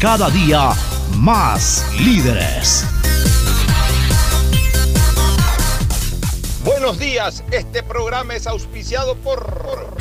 cada día más líderes. Buenos días, este programa es auspiciado por...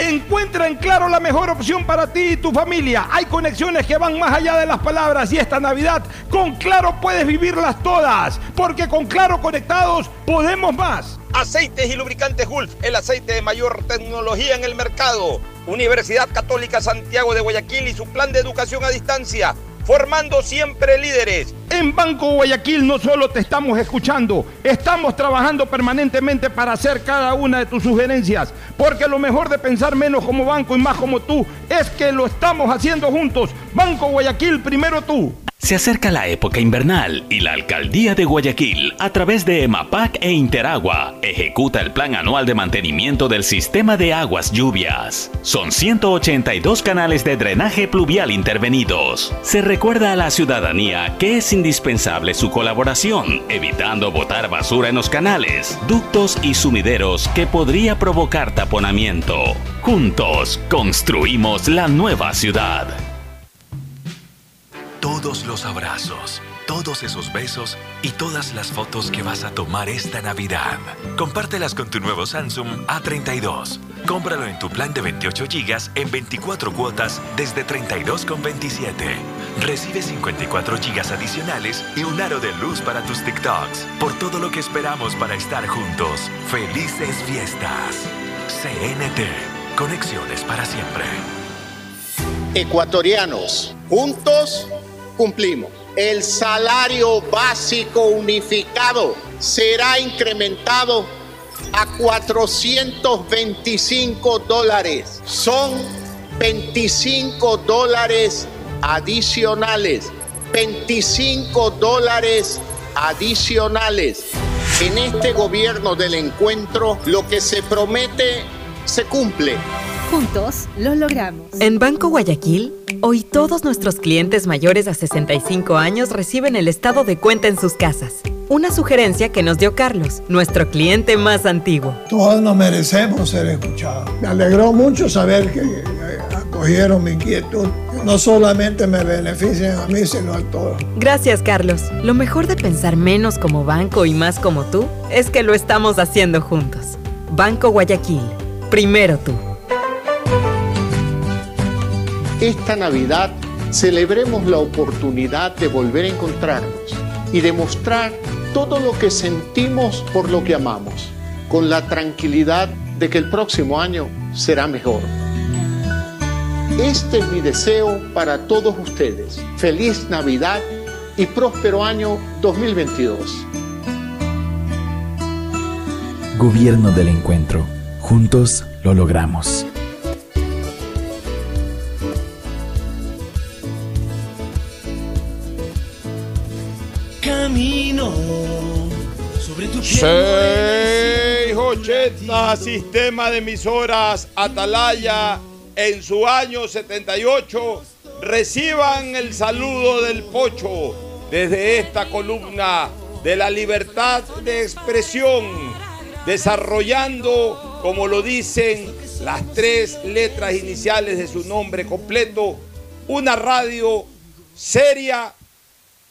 Encuentra en Claro la mejor opción para ti y tu familia. Hay conexiones que van más allá de las palabras y esta Navidad con Claro puedes vivirlas todas, porque con Claro conectados podemos más. Aceites y lubricantes Gulf, el aceite de mayor tecnología en el mercado. Universidad Católica Santiago de Guayaquil y su plan de educación a distancia formando siempre líderes. En Banco Guayaquil no solo te estamos escuchando, estamos trabajando permanentemente para hacer cada una de tus sugerencias, porque lo mejor de pensar menos como banco y más como tú es que lo estamos haciendo juntos. Banco Guayaquil, primero tú. Se acerca la época invernal y la Alcaldía de Guayaquil, a través de EMAPAC e Interagua, ejecuta el plan anual de mantenimiento del sistema de aguas lluvias. Son 182 canales de drenaje pluvial intervenidos. Se recuerda a la ciudadanía que es indispensable su colaboración, evitando botar basura en los canales, ductos y sumideros que podría provocar taponamiento. Juntos construimos la nueva ciudad todos los abrazos, todos esos besos y todas las fotos que vas a tomar esta Navidad. Compártelas con tu nuevo Samsung A32. Cómpralo en tu plan de 28 GB en 24 cuotas desde 32,27. Recibe 54 GB adicionales y un aro de luz para tus TikToks. Por todo lo que esperamos para estar juntos. Felices fiestas. CNT. Conexiones para siempre. Ecuatorianos, juntos cumplimos. El salario básico unificado será incrementado a 425 dólares. Son 25 dólares adicionales. 25 dólares adicionales. En este gobierno del encuentro, lo que se promete se cumple. Juntos lo logramos. En Banco Guayaquil, hoy todos nuestros clientes mayores a 65 años reciben el estado de cuenta en sus casas. Una sugerencia que nos dio Carlos, nuestro cliente más antiguo. Todos nos merecemos ser escuchados. Me alegró mucho saber que eh, acogieron mi inquietud. No solamente me benefician a mí, sino a todos. Gracias, Carlos. Lo mejor de pensar menos como banco y más como tú es que lo estamos haciendo juntos. Banco Guayaquil. Primero tú. Esta Navidad celebremos la oportunidad de volver a encontrarnos y demostrar todo lo que sentimos por lo que amamos, con la tranquilidad de que el próximo año será mejor. Este es mi deseo para todos ustedes. Feliz Navidad y próspero año 2022. Gobierno del Encuentro. Juntos lo logramos. 680 Sistema de emisoras Atalaya en su año 78 reciban el saludo del Pocho desde esta columna de la libertad de expresión desarrollando como lo dicen las tres letras iniciales de su nombre completo una radio seria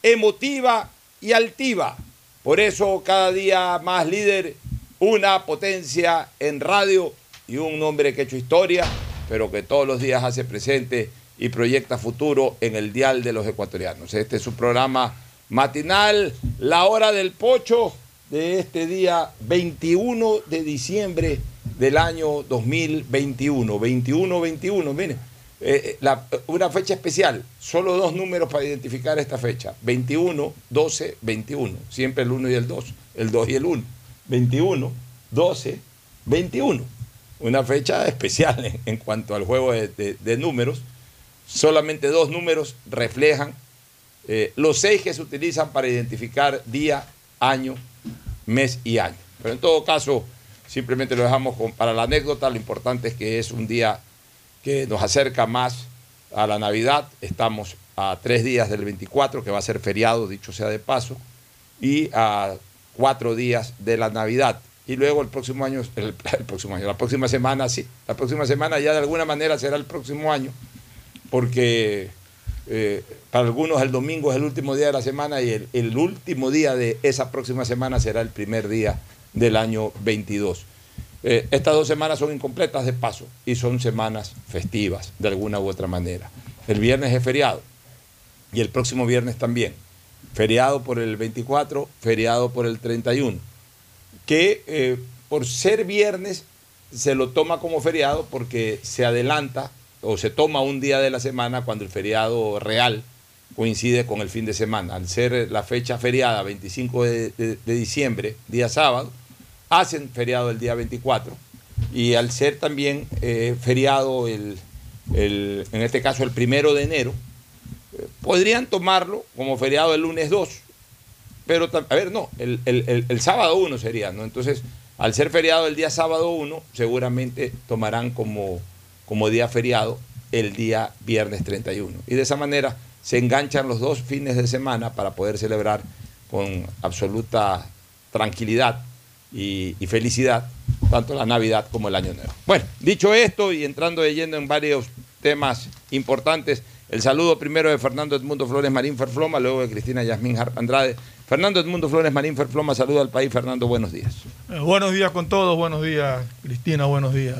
emotiva y altiva. Por eso cada día más líder, una potencia en radio y un hombre que ha hecho historia, pero que todos los días hace presente y proyecta futuro en el dial de los ecuatorianos. Este es su programa matinal, La Hora del Pocho, de este día 21 de diciembre del año 2021. 21-21, miren eh, eh, una fecha especial, solo dos números para identificar esta fecha, 21, 12, 21, siempre el 1 y el 2, el 2 y el 1, 21, 12, 21, una fecha especial en, cuanto al juego de, números, solamente dos números reflejan eh, los seis que se utilizan para identificar día, año, mes y año. Pero en todo caso, simplemente lo dejamos para la anécdota, lo importante es que es un día que nos acerca más a la Navidad. Estamos a tres días del 24, que va a ser feriado, dicho sea de paso, y a cuatro días de la Navidad. Y luego el próximo año, el, próximo año, la próxima semana, sí, la próxima semana ya de alguna manera será el próximo año, porque eh, para algunos el domingo es el último día de la semana y el, el último día de esa próxima semana será el primer día del año 22. Eh, estas dos semanas son incompletas de paso y son semanas festivas de alguna u otra manera. El viernes es feriado y el próximo viernes también. Feriado por el 24, feriado por el 31. Que eh, por ser viernes se lo toma como feriado porque se adelanta o se toma un día de la semana cuando el feriado real coincide con el fin de semana. Al ser la fecha feriada 25 de, diciembre, día sábado, hacen feriado el día 24 y al ser también eh, feriado el, el- en este caso el primero de enero, eh, podrían tomarlo como feriado el lunes 2, pero a ver, no, el- el sábado 1 sería, ¿no? Entonces, al ser feriado el día sábado 1, seguramente tomarán como, como día feriado el día viernes 31. Y de esa manera se enganchan los dos fines de semana para poder celebrar con absoluta tranquilidad y, felicidad tanto la Navidad como el Año Nuevo. Bueno, dicho esto y entrando lleno en varios temas importantes, el saludo primero de Fernando Edmundo Flores Marín Ferfloma, luego de Cristina Yasmín Harp Andrade. Fernando Edmundo Flores Marín Ferfloma, saludo al país. Fernando, buenos días. Eh, buenos días con todos, buenos días Cristina, buenos días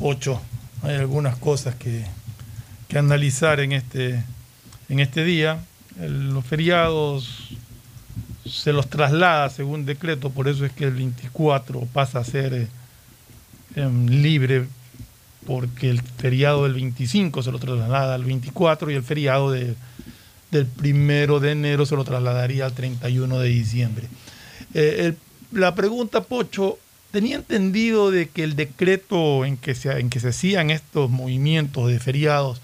Ocho. Hay algunas cosas que, que analizar en este, en este día. Los feriados se los traslada según decreto, por eso es que el 24 pasa a ser eh, em, libre, porque el feriado del 25 se lo traslada al 24 y el feriado de- del primero de enero se lo trasladaría al 31 de diciembre. Eh, la pregunta, Pocho, tenía entendido de que el decreto en que se, en que se hacían estos movimientos de feriados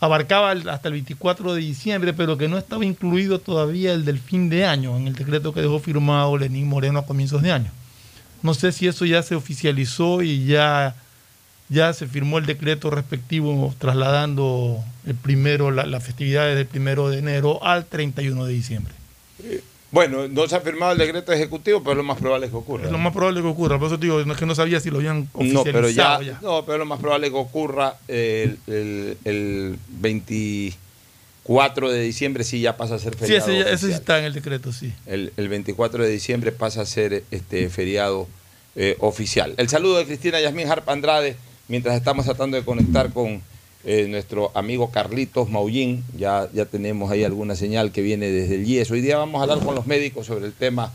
abarcaba hasta el 24 de diciembre, pero que no estaba incluido todavía el del fin de año, en el decreto que dejó firmado Lenín Moreno a comienzos de año. No sé si eso ya se oficializó y ya, ya se firmó el decreto respectivo trasladando el primero, la- las festividades del primero de enero al 31 de diciembre. Bueno, no se ha firmado el decreto ejecutivo, pero lo más probable es que ocurra. Es lo más probable que ocurra. Por eso digo, no es que no sabía si lo habían No, oficializado pero ya, ya. no, pero lo más probable es que ocurra el, el, el 24 de diciembre, sí ya pasa a ser Sí, feriado. ese, ese sí oficial. está en el decreto, sí. El, el 24 de diciembre pasa a ser este feriado eh, oficial. El saludo de Cristina Yasmín Harp Andrade, mientras estamos tratando de conectar con eh, nuestro amigo Carlitos Maullín. Ya, ya tenemos ahí alguna señal que viene desde el IES. Hoy día vamos a hablar con los médicos sobre el tema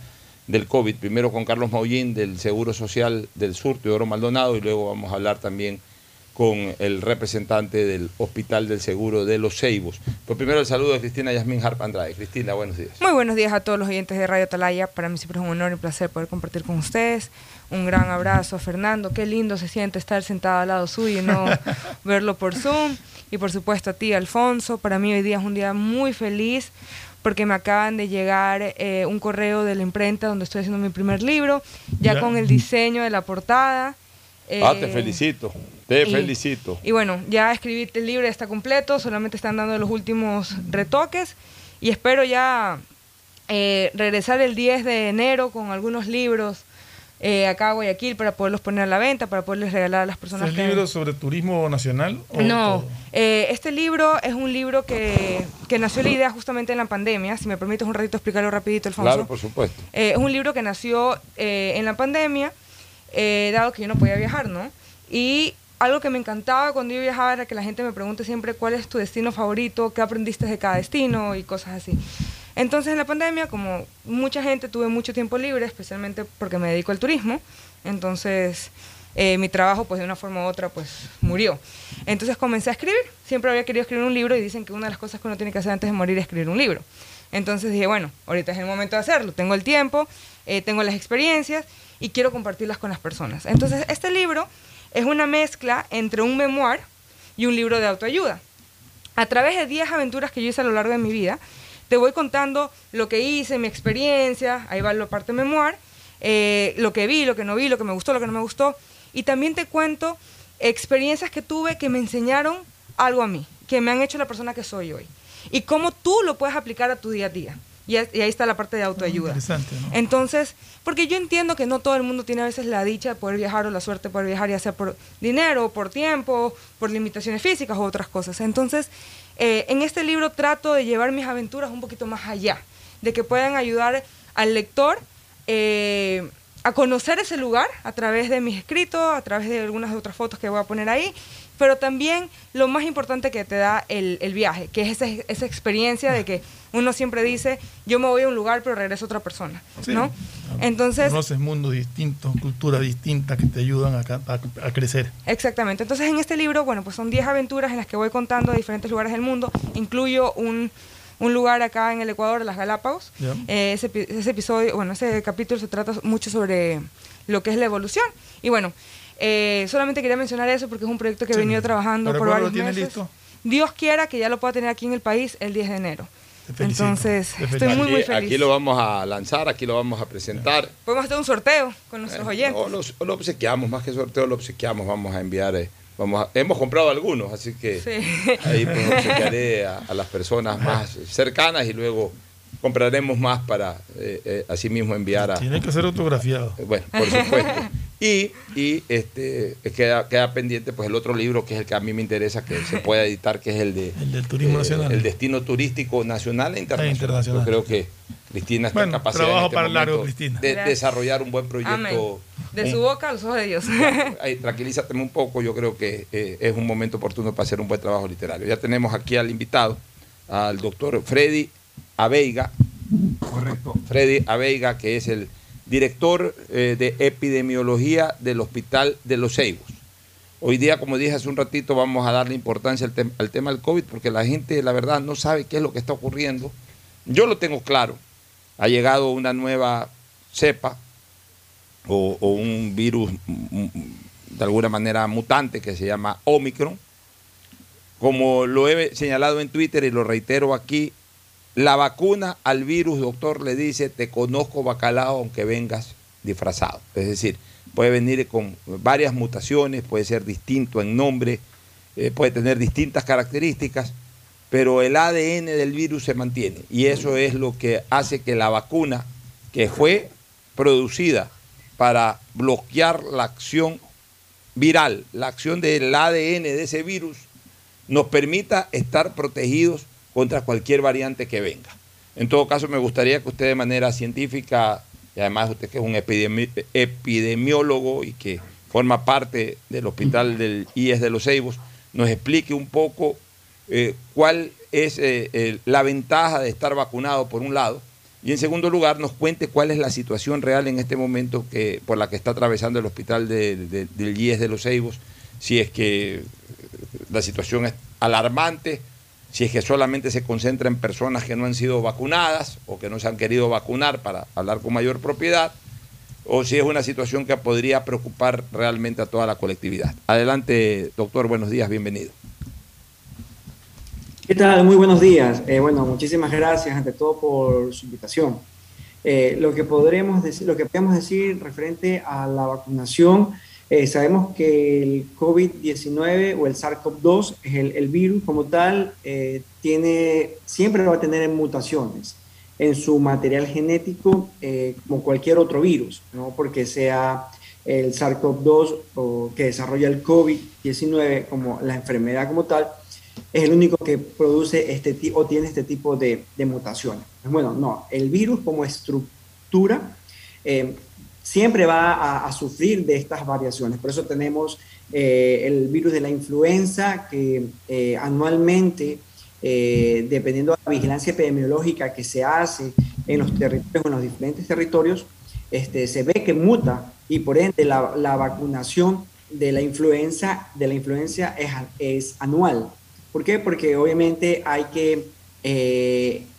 del COVID. Primero con Carlos Maullín del Seguro Social del Sur, Teodoro Maldonado, y luego vamos a hablar también con el representante del Hospital del Seguro de Los Ceibos. Pero primero el saludo de Cristina Yasmín Harp Andrade. Cristina, buenos días. Muy buenos días a todos los oyentes de Radio Atalaya. Para mí siempre es un honor y un placer poder compartir con ustedes. Un gran abrazo a Fernando. Qué lindo se siente estar sentado al lado suyo y no verlo por Zoom. Y por supuesto a ti, Alfonso. Para mí hoy día es un día muy feliz porque me acaban de llegar eh, un correo de la imprenta donde estoy haciendo mi primer libro, ya, Ya. con el diseño de la portada. ah, te Eh, felicito, te y- felicito. y bueno, ya escribí el libro, ya está completo, solamente están dando los últimos retoques y espero ya eh, regresar el 10 de enero con algunos libros eh, acá a Guayaquil para poderlos poner a la venta, para poderles regalar a las personas ¿Es que... libro sobre turismo nacional? o No, eh, este libro es un libro que, que nació la idea justamente en la pandemia. Si me permites un ratito explicarlo rapidito, Alfonso. Claro, por supuesto. Eh, es un libro que nació eh, en la pandemia, eh, dado que yo no podía viajar, ¿no? Y algo que me encantaba cuando yo viajaba era que la gente me pregunte siempre cuál es tu destino favorito, qué aprendiste de cada destino y cosas así. Entonces en la pandemia, como mucha gente, tuve mucho tiempo libre, especialmente porque me dedico al turismo, entonces eh, mi trabajo pues de una forma u otra pues murió. Entonces comencé a escribir, siempre había querido escribir un libro y dicen que una de las cosas que uno tiene que hacer antes de morir es escribir un libro. Entonces dije, bueno, ahorita es el momento de hacerlo, tengo el tiempo, eh, tengo las experiencias y quiero compartirlas con las personas. Entonces este libro es una mezcla entre un memoir y un libro de autoayuda. A través de 10 aventuras que yo hice a lo largo de mi vida, te voy contando lo que hice, mi experiencia, ahí va la parte memoir, eh, lo que vi, lo que no vi, lo que me gustó, lo que no me gustó. Y también te cuento experiencias que tuve que me enseñaron algo a mí, que me han hecho la persona que soy hoy. Y cómo tú lo puedes aplicar a tu día a día. Y, ahí está la parte de autoayuda. Interesante, ¿no? Entonces, porque yo entiendo que no todo el mundo tiene a veces la dicha de poder viajar o la suerte de poder viajar, ya sea por dinero, por tiempo, por limitaciones físicas o otras cosas. Entonces, eh, en este libro trato de llevar mis aventuras un poquito más allá, de que puedan ayudar al lector eh, a conocer ese lugar a través de mis escritos, a través de algunas otras fotos que voy a poner ahí, pero también lo más importante que te da el, el viaje, que es esa, esa experiencia de que uno siempre dice, yo me voy a un lugar pero regreso otra persona, Sí. ¿no? Entonces, Conoces mundos distintos, culturas distintas que te ayudan a, a- a crecer. Exactamente. Entonces, en este libro, bueno, pues son 10 aventuras en las que voy contando de diferentes lugares del mundo. Incluyo un, un lugar acá en el Ecuador, las Galápagos. Eh, ese episodio, bueno, ese capítulo se trata mucho sobre lo que es la evolución. Y bueno, eh, solamente quería mencionar eso porque es un proyecto que he venido trabajando ¿Para por varios lo tiene meses. listo? Dios quiera que ya lo pueda tener aquí en el país el 10 de enero. Entonces, estoy muy, muy Aquí, feliz. aquí lo vamos a lanzar, aquí lo vamos a presentar. Podemos hacer un sorteo con nuestros oyentes. O lo, o lo obsequiamos, más que sorteo, lo obsequiamos. Vamos a enviar. eh, vamos a- hemos comprado algunos, así que Sí. ahí pues obsequiaré a, a las personas más cercanas y luego compraremos más para eh, eh, así mismo enviar a. Tiene que ser autografiado. Bueno, por supuesto. Y, y este queda, queda pendiente pues el otro libro que es el que a mí me interesa que se pueda editar, que es el de El del turismo eh, nacional. el destino turístico nacional e internacional. internacional. Yo creo que Cristina está Bueno, en capacidad trabajo en este para largo, Cristina. de Gracias. desarrollar un buen proyecto. Amén. De un- su boca a los ojos de Dios. Ahí, tranquilízate un poco, yo creo que eh, es un momento oportuno para hacer un buen trabajo literario. Ya tenemos aquí al invitado, al doctor Freddy Aveiga. Correcto. Freddy Aveiga, que es el director eh, de epidemiología del Hospital de los Ceibos. Hoy día, como dije hace un ratito, vamos a darle importancia al, tem- al tema del COVID porque la gente, la verdad, no sabe qué es lo que está ocurriendo. Yo lo tengo claro. Ha llegado una nueva cepa o, o un virus mm, mm, de alguna manera mutante que se llama Omicron. Como lo he señalado en Twitter y lo reitero aquí, la vacuna al virus, doctor, le dice, te conozco bacalao aunque vengas disfrazado. Es decir, puede venir con varias mutaciones, puede ser distinto en nombre, eh, puede tener distintas características, pero el ADN del virus se mantiene. Y eso es lo que hace que la vacuna, que fue producida para bloquear la acción viral, la acción del ADN de ese virus, nos permita estar protegidos contra cualquier variante que venga. En todo caso, me gustaría que usted de manera científica, y además usted que es un epidemi- epidemiólogo y que forma parte del hospital del IES de los Ceibos, nos explique un poco eh, cuál es eh, la ventaja de estar vacunado por un lado y en segundo lugar nos cuente cuál es la situación real en este momento que, por la que está atravesando el hospital de- de- del IES de los Ceibos, si es que la situación es alarmante, si es que solamente se concentra en personas que no han sido vacunadas o que no se han querido vacunar para hablar con mayor propiedad, o si es una situación que podría preocupar realmente a toda la colectividad. Adelante, doctor, buenos días, bienvenido. ¿Qué tal? Muy buenos días. Eh, bueno, muchísimas gracias ante todo por su invitación. Eh, lo que podremos decir, lo que podemos decir referente a la vacunación, eh, sabemos que el COVID-19 o el SARS-CoV-2, es el, virus como tal, eh, tiene, siempre va a tener mutaciones en su material genético eh, como cualquier otro virus, ¿no? porque sea el SARS-CoV-2 o que desarrolla el COVID-19 como la enfermedad como tal, es el único que produce este o tiene este tipo de, de mutaciones. Bueno, no, el virus como estructura eh, siempre va a, sufrir de estas variaciones. Por eso tenemos eh, el virus de la influenza que eh, anualmente, eh, dependiendo de la vigilancia epidemiológica que se hace en los territorios, en los diferentes territorios, este, se ve que muta y por ende la, la vacunación de la influenza, de la influencia es, es anual. ¿Por qué? Porque obviamente hay que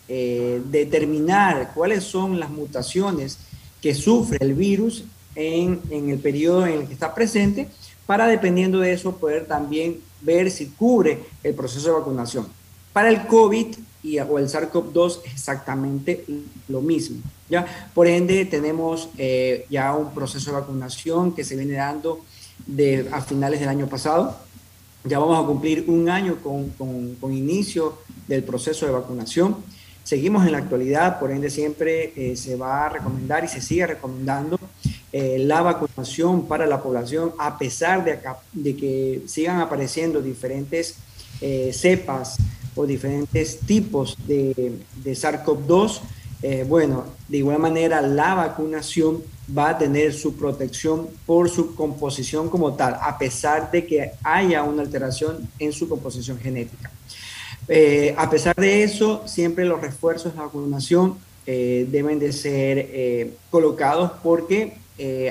determinar cuáles son las mutaciones que sufre el virus en, en, el periodo en el que está presente, para dependiendo de eso poder también ver si cubre el proceso de vacunación. Para el COVID y, o el SARS-CoV-2 es exactamente lo mismo. ¿ya? Por ende, tenemos eh, ya un proceso de vacunación que se viene dando de, a finales del año pasado. Ya vamos a cumplir un año con, con, con inicio del proceso de vacunación. Seguimos en la actualidad, por ende siempre eh, se va a recomendar y se sigue recomendando eh, la vacunación para la población, a pesar de, de que sigan apareciendo diferentes eh, cepas o diferentes tipos de, de SARS-CoV-2. bueno, de igual manera la vacunación va a tener su protección por su composición como tal, a pesar de que haya una alteración en su composición genética. Eh, a pesar de eso, siempre los refuerzos de la vacunación eh, deben de ser eh, colocados porque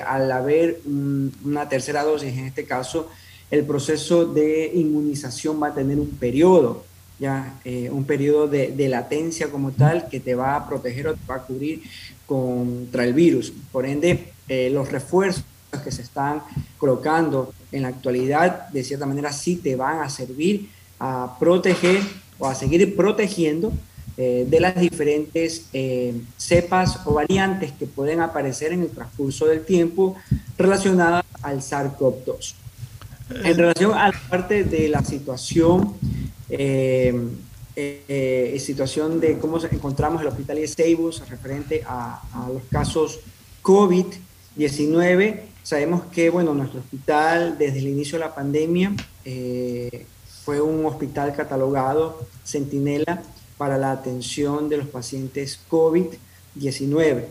al haber una tercera dosis, en este caso, el proceso de inmunización va a tener un periodo, ya un periodo de, de, latencia como tal que te va a proteger o te va a cubrir contra el virus. Por ende, los refuerzos que se están colocando en la actualidad, de cierta manera, sí te van a servir a proteger o a seguir protegiendo eh, de las diferentes eh, cepas o variantes que pueden aparecer en el transcurso del tiempo relacionadas al SARS-CoV-2. En relación a la parte de la situación, eh, situación de cómo encontramos el hospital de Seibus referente a, a los casos COVID-19, sabemos que bueno, nuestro hospital desde el inicio de la pandemia fue un hospital catalogado Centinela para la atención de los pacientes COVID-19.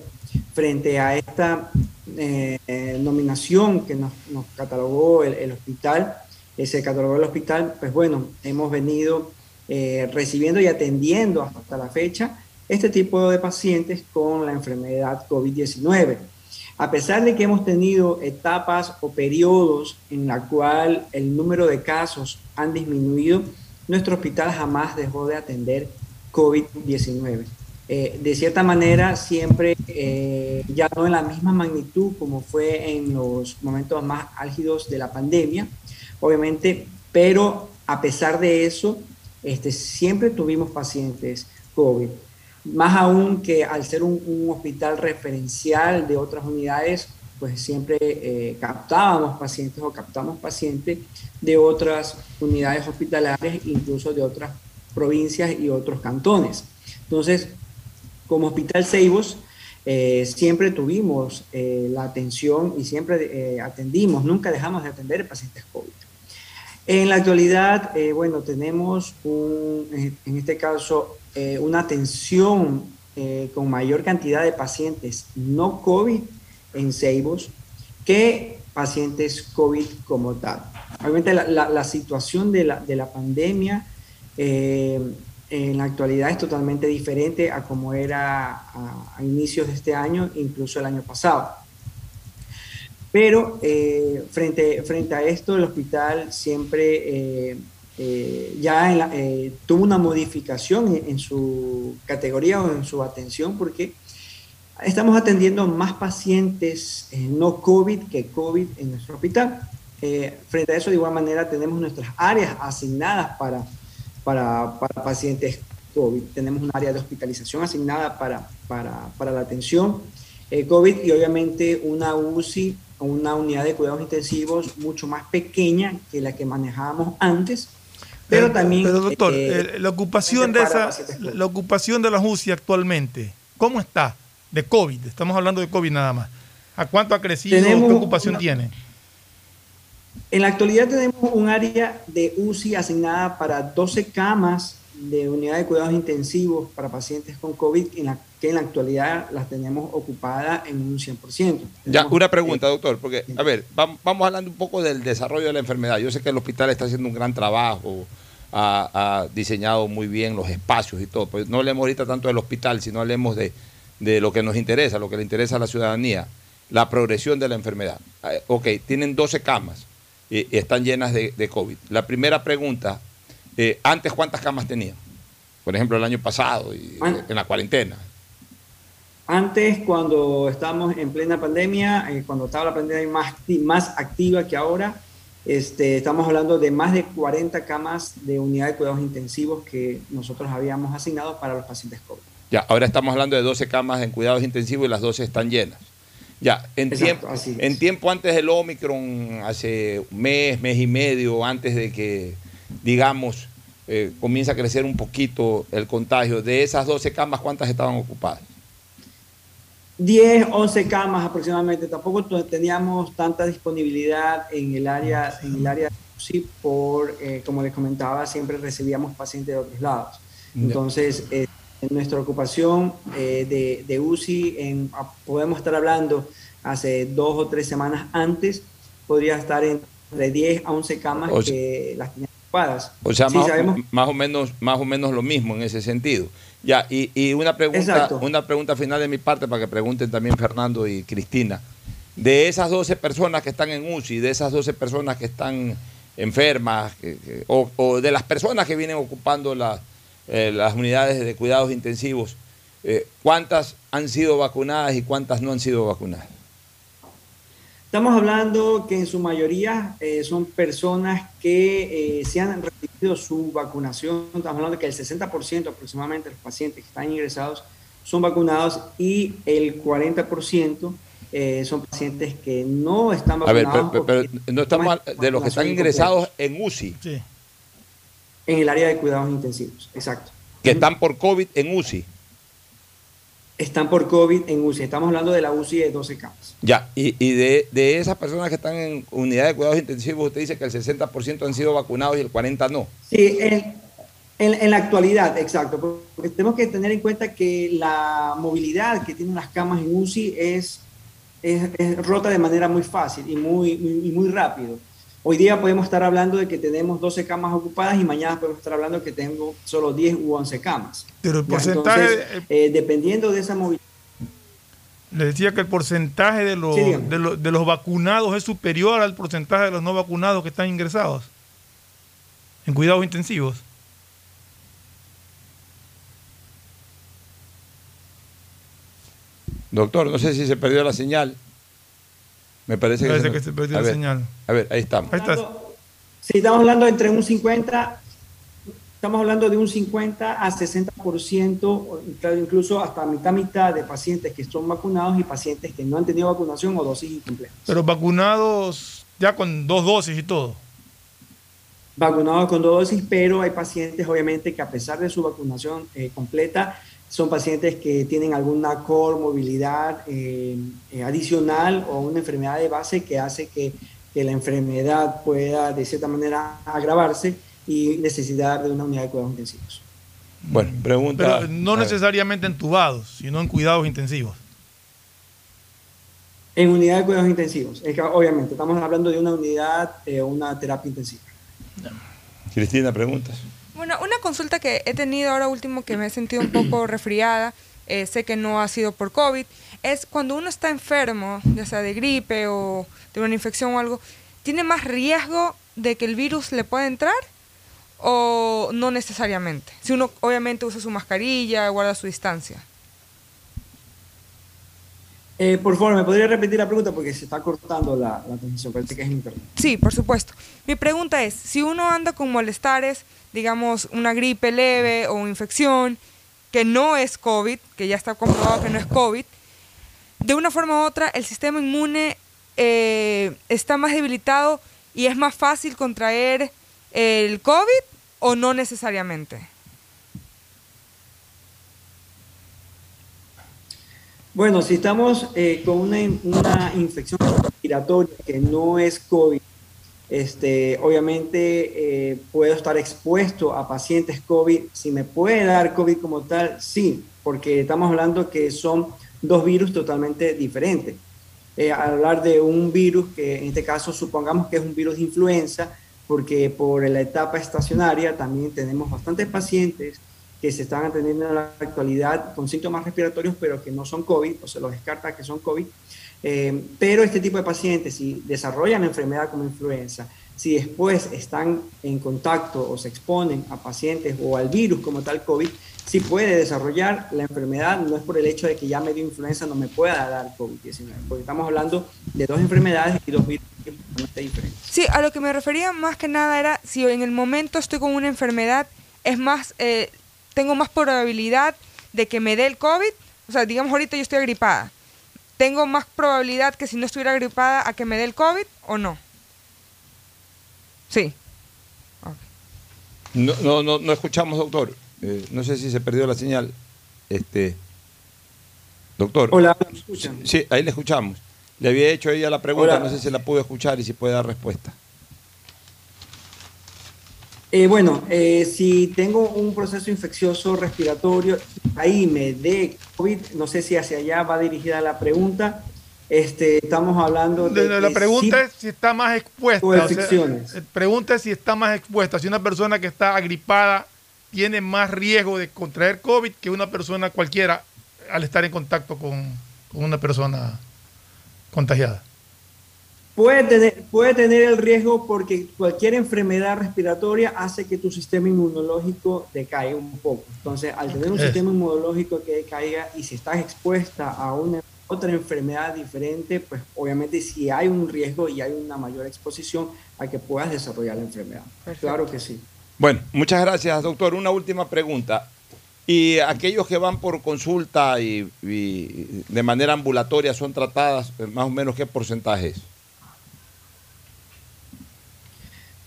Frente a esta eh, nominación que nos, catalogó el, hospital, se catalogó el hospital, pues bueno, hemos venido eh, recibiendo y atendiendo hasta la fecha este tipo de pacientes con la enfermedad COVID-19. A pesar de que hemos tenido etapas o periodos en la cual el número de casos han disminuido, nuestro hospital jamás dejó de atender COVID-19. Eh, de cierta manera, siempre, eh, ya no en la misma magnitud como fue en los momentos más álgidos de la pandemia, obviamente, pero a pesar de eso, este, siempre tuvimos pacientes COVID más aún que al ser un, hospital referencial de otras unidades, pues siempre eh, captábamos pacientes o captamos pacientes de otras unidades hospitalarias, incluso de otras provincias y otros cantones. Entonces, como Hospital Ceibos, eh, siempre tuvimos eh, la atención y siempre atendimos, nunca dejamos de atender pacientes COVID. En la actualidad, bueno, tenemos un, en este caso una atención con mayor cantidad de pacientes no COVID en Ceibos que pacientes COVID como tal. Obviamente la, situación de la, de la pandemia eh, en la actualidad es totalmente diferente a como era a, inicios de este año, incluso el año pasado. Pero frente, frente a esto, el hospital siempre eh, ya eh, tuvo una modificación en, su categoría o en su atención porque estamos atendiendo más pacientes eh, no COVID que COVID en nuestro hospital. frente a eso, de igual manera, tenemos nuestras áreas asignadas para, para, para pacientes COVID. Tenemos un área de hospitalización asignada para, para, para la atención COVID y obviamente una UCI una unidad de cuidados intensivos mucho más pequeña que la que manejábamos antes pero también. Pero doctor, eh, la ocupación de esa, la ocupación de la UCI actualmente, ¿cómo está? De COVID, estamos hablando de COVID nada más. ¿A cuánto ha crecido? ¿Qué ocupación tiene? En la actualidad tenemos un área de UCI asignada para 12 camas de unidad de cuidados intensivos para pacientes con COVID, en la, que en la actualidad las tenemos ocupadas en un 100%. Ya, una pregunta, doctor, porque, a ver, vamos, vamos hablando un poco del desarrollo de la enfermedad. Yo sé que el hospital está haciendo un gran trabajo, ha, diseñado muy bien los espacios y todo. Pues no hablemos ahorita tanto del hospital, sino hablemos de, lo que nos interesa, lo que le interesa a la ciudadanía, la progresión de la enfermedad. Eh, ok, tienen 12 camas y, están llenas de, COVID. La primera pregunta, eh, ¿antes cuántas camas tenían? Por ejemplo, el año pasado, y, en la cuarentena. Antes, cuando estábamos en plena pandemia, eh, cuando estaba la pandemia más, más activa que ahora, este, estamos hablando de más de 40 camas de unidad de cuidados intensivos que nosotros habíamos asignado para los pacientes COVID. Ya, ahora estamos hablando de 12 camas en cuidados intensivos y las 12 están llenas. Ya, en, tiempo, en tiempo antes del Omicron, hace un mes, mes y medio, antes de que, digamos, eh, comienza a crecer un poquito el contagio. De esas 12 camas, ¿cuántas estaban ocupadas? 10, 11 camas aproximadamente. Tampoco teníamos tanta disponibilidad en el área, en el área de UCI por, eh, como les comentaba, siempre recibíamos pacientes de otros lados. Entonces, eh, en nuestra ocupación eh, de, de, UCI, en, podemos estar hablando hace dos o tres semanas antes, podría estar entre 10 a 11 camas que las teníamos ocupadas. O sea, más, más, o menos, más o menos lo mismo en ese sentido. Ya, y, y una, pregunta, una pregunta final de mi parte para que pregunten también Fernando y Cristina. De esas 12 personas que están en UCI, de esas 12 personas que están enfermas, o, o, de las personas que vienen ocupando eh, las unidades de cuidados intensivos, eh, ¿cuántas han sido vacunadas y cuántas no han sido vacunadas? Estamos hablando que en su mayoría eh, son personas que se han recibido su vacunación. Estamos hablando que el 60% aproximadamente de los pacientes que están ingresados son vacunados y el 40% eh, son pacientes que no están vacunados. A ver, pero, no estamos de los que están ingresados en UCI. Sí. En el área de cuidados intensivos, exacto. Que están por COVID en UCI. Están por COVID en UCI. Estamos hablando de la UCI de 12 camas. Ya, y, y de, de, esas personas que están en unidad de cuidados intensivos, usted dice que el 60% han sido vacunados y el 40% no. Sí, en, en, en, la actualidad, exacto. Porque tenemos que tener en cuenta que la movilidad que tienen las camas en UCI es es, rota de manera muy fácil y muy, muy, muy rápido. Hoy día podemos estar hablando de que tenemos 12 camas ocupadas y mañana podemos estar hablando de que tengo solo 10 u 11 camas. Pero el porcentaje... eh, dependiendo de esa movilidad... Le decía que el porcentaje de los, de, los, de los vacunados es superior al porcentaje de los no vacunados que están ingresados en cuidados intensivos. Doctor, no sé si se perdió la señal. Me parece, que, se... perdió la señal. A ver, ahí estamos. Ahí Sí, estamos hablando entre un 50, estamos hablando de un 50 a 60%, incluso hasta mitad mitad de pacientes que son vacunados y pacientes que no han tenido vacunación o dosis incompletas. Pero vacunados ya con dos dosis y todo. Vacunados con dos dosis, pero hay pacientes obviamente que a pesar de su vacunación eh, completa son pacientes que tienen alguna comorbilidad eh, eh, adicional o una enfermedad de base que hace que, que, la enfermedad pueda de cierta manera agravarse y necesitar de una unidad de cuidados intensivos. Bueno, pregunta. Pero no necesariamente entubados, sino en cuidados intensivos. En unidad de cuidados intensivos. Es que, obviamente, estamos hablando de una unidad, eh, una terapia intensiva. Cristina, preguntas. Bueno, una consulta que he tenido ahora último que me he sentido un poco resfriada, eh, sé que no ha sido por COVID, es cuando uno está enfermo, ya sea de gripe o de una infección o algo, ¿tiene más riesgo de que el virus le pueda entrar o no necesariamente? Si uno obviamente usa su mascarilla, guarda su distancia. Eh, por favor, ¿me podría repetir la pregunta? Porque se está cortando la, la transmisión, parece que es internet. Sí, por supuesto. Mi pregunta es, si uno anda con molestares, digamos, una gripe leve o infección, que no es COVID, que ya está comprobado que no es COVID, de una forma u otra el sistema inmune eh, está más debilitado y es más fácil contraer el COVID o no necesariamente. Bueno, si estamos eh, con una, una, infección respiratoria que no es COVID, este, obviamente eh, puedo estar expuesto a pacientes COVID. Si me puede dar COVID como tal, sí, porque estamos hablando que son dos virus totalmente diferentes. Eh, hablar de un virus que en este caso supongamos que es un virus de influenza, porque por la etapa estacionaria también tenemos bastantes pacientes que se están atendiendo en la actualidad con síntomas respiratorios, pero que no son COVID, o se los descarta que son COVID. Eh, pero este tipo de pacientes, si desarrollan la enfermedad como influenza, si después están en contacto o se exponen a pacientes o al virus como tal COVID, si puede desarrollar la enfermedad, no es por el hecho de que ya me dio influenza no me pueda dar COVID-19, porque estamos hablando de dos enfermedades y dos virus diferentes. Sí, a lo que me refería más que nada era si en el momento estoy con una enfermedad, es más, eh, tengo más probabilidad de que me dé el COVID. O sea, digamos ahorita yo estoy agripada. ¿Tengo más probabilidad que si no estuviera agripada a que me dé el COVID o no? Sí. No, no, no, no escuchamos, doctor. Eh, no sé si se perdió la señal. Este, doctor. Hola, ¿me escuchan? Sí, ahí le escuchamos. Le había hecho ella la pregunta, Hola. no sé si la pudo escuchar y si puede dar respuesta. Eh, bueno, eh, si tengo un proceso infeccioso respiratorio, ahí me dé COVID, no sé si hacia allá va dirigida la pregunta. Este, estamos hablando de. La, la pregunta sí- es si está más expuesta. o o sea, infecciones. eh, pregunta es si está más expuesta. Si una persona que está agripada tiene más riesgo de contraer COVID que una persona cualquiera al estar en contacto con, con una persona contagiada. Puede tener, puede tener el riesgo porque cualquier enfermedad respiratoria hace que tu sistema inmunológico decaiga un poco. Entonces, al tener un sistema inmunológico que decaiga y si estás expuesta a una otra enfermedad diferente, pues obviamente si hay un riesgo y hay una mayor exposición a que puedas desarrollar la enfermedad. Claro que sí. Bueno, muchas gracias, doctor. Una última pregunta. ¿Y aquellos que van por consulta y, y de manera ambulatoria son tratadas, eh, más o menos qué porcentaje es?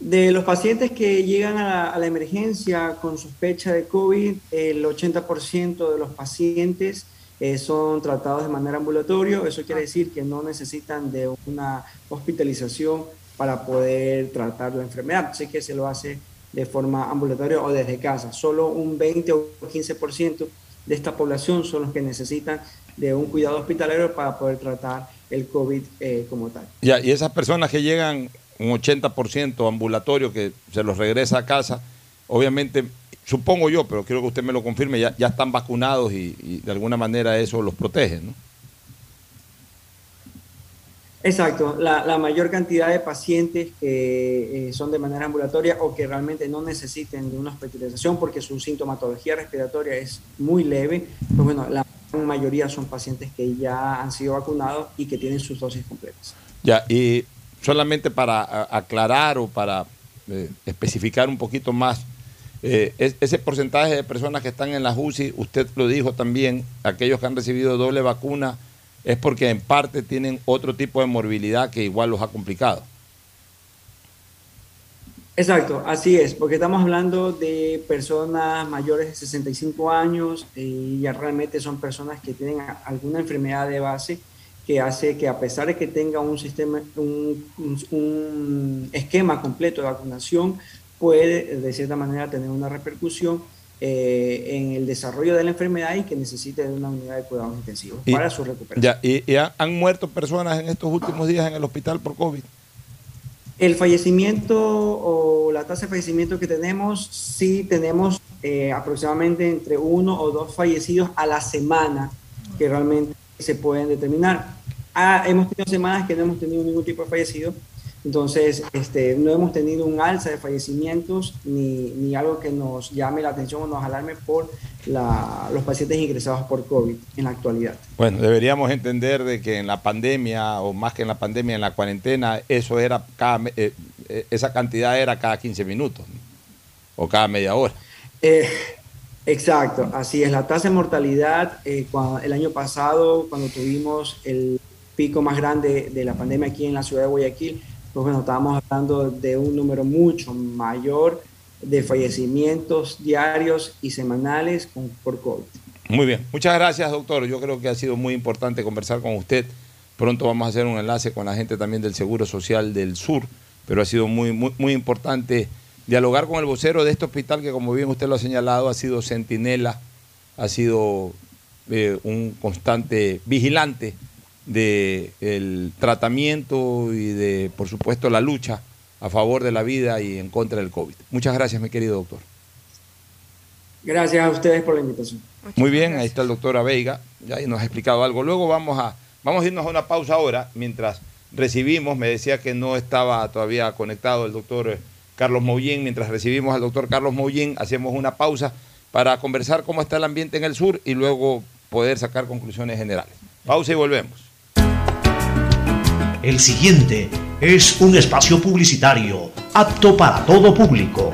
De los pacientes que llegan a la, a la emergencia con sospecha de COVID, el 80% de los pacientes eh, son tratados de manera ambulatoria. Eso quiere decir que no necesitan de una hospitalización para poder tratar la enfermedad. Así que se lo hace de forma ambulatoria o desde casa. Solo un 20 o 15% de esta población son los que necesitan de un cuidado hospitalario para poder tratar el COVID eh, como tal. Ya, y esas personas que llegan un 80% ambulatorio que se los regresa a casa, obviamente, supongo yo, pero quiero que usted me lo confirme, ya, ya están vacunados y, y de alguna manera eso los protege, ¿no? Exacto, la, la mayor cantidad de pacientes que eh, son de manera ambulatoria o que realmente no necesiten de una hospitalización porque su sintomatología respiratoria es muy leve, pues bueno, la mayoría son pacientes que ya han sido vacunados y que tienen sus dosis completas. Ya, y solamente para aclarar o para eh, especificar un poquito más, eh, es- ese porcentaje de personas que están en las UCI, usted lo dijo también, aquellos que han recibido doble vacuna, es porque en parte tienen otro tipo de morbilidad que igual los ha complicado. Exacto, así es, porque estamos hablando de personas mayores de 65 años eh, y ya realmente son personas que tienen alguna enfermedad de base que hace que a pesar de que tenga un sistema, un, un- esquema completo de vacunación, puede de cierta manera tener una repercusión eh, en el desarrollo de la enfermedad y que necesite de una unidad de cuidados intensivos Y- para su recuperación. Ya, y, y ha- han muerto personas en estos últimos días en el hospital por COVID. El fallecimiento o la tasa de fallecimiento que tenemos, sí tenemos eh, aproximadamente entre uno o dos fallecidos a la semana que realmente se pueden determinar. Ah, hemos tenido semanas que no hemos tenido ningún tipo de fallecido, entonces este, no hemos tenido un alza de fallecimientos ni, ni algo que nos llame la atención o nos alarme por la- los pacientes ingresados por COVID en la actualidad. Bueno, deberíamos entender de que en la pandemia, o más que en la pandemia, en la cuarentena, eso era cada, eh, eh, esa cantidad era cada 15 minutos ¿no? o cada media hora. Eh, exacto, así es. La tasa de mortalidad eh, el año pasado, cuando tuvimos el pico más grande de la pandemia aquí en la ciudad de Guayaquil, pues bueno, estábamos hablando de un número mucho mayor de fallecimientos diarios y semanales con, por COVID. Muy bien, muchas gracias doctor. Yo creo que ha sido muy importante conversar con usted. Pronto vamos a hacer un enlace con la gente también del Seguro Social del Sur, pero ha sido muy, muy, muy importante dialogar con el vocero de este hospital que como bien usted lo ha señalado ha sido centinela, ha sido eh, un constante vigilante del tratamiento y de, por supuesto, la lucha a favor de la vida y en contra del COVID. Muchas gracias, mi querido doctor. Gracias a ustedes por la invitación. Muy bien, ahí está el doctor Aveiga, ya nos ha explicado algo. Luego vamos a, vamos a irnos a una pausa ahora, mientras recibimos, me decía que no estaba todavía conectado el doctor eh, Carlos Moullín, mientras recibimos al doctor Carlos Moullín, hacemos una pausa para conversar cómo está el ambiente en el sur y luego poder sacar conclusiones generales. Pausa y volvemos. El siguiente es un espacio publicitario apto para todo público.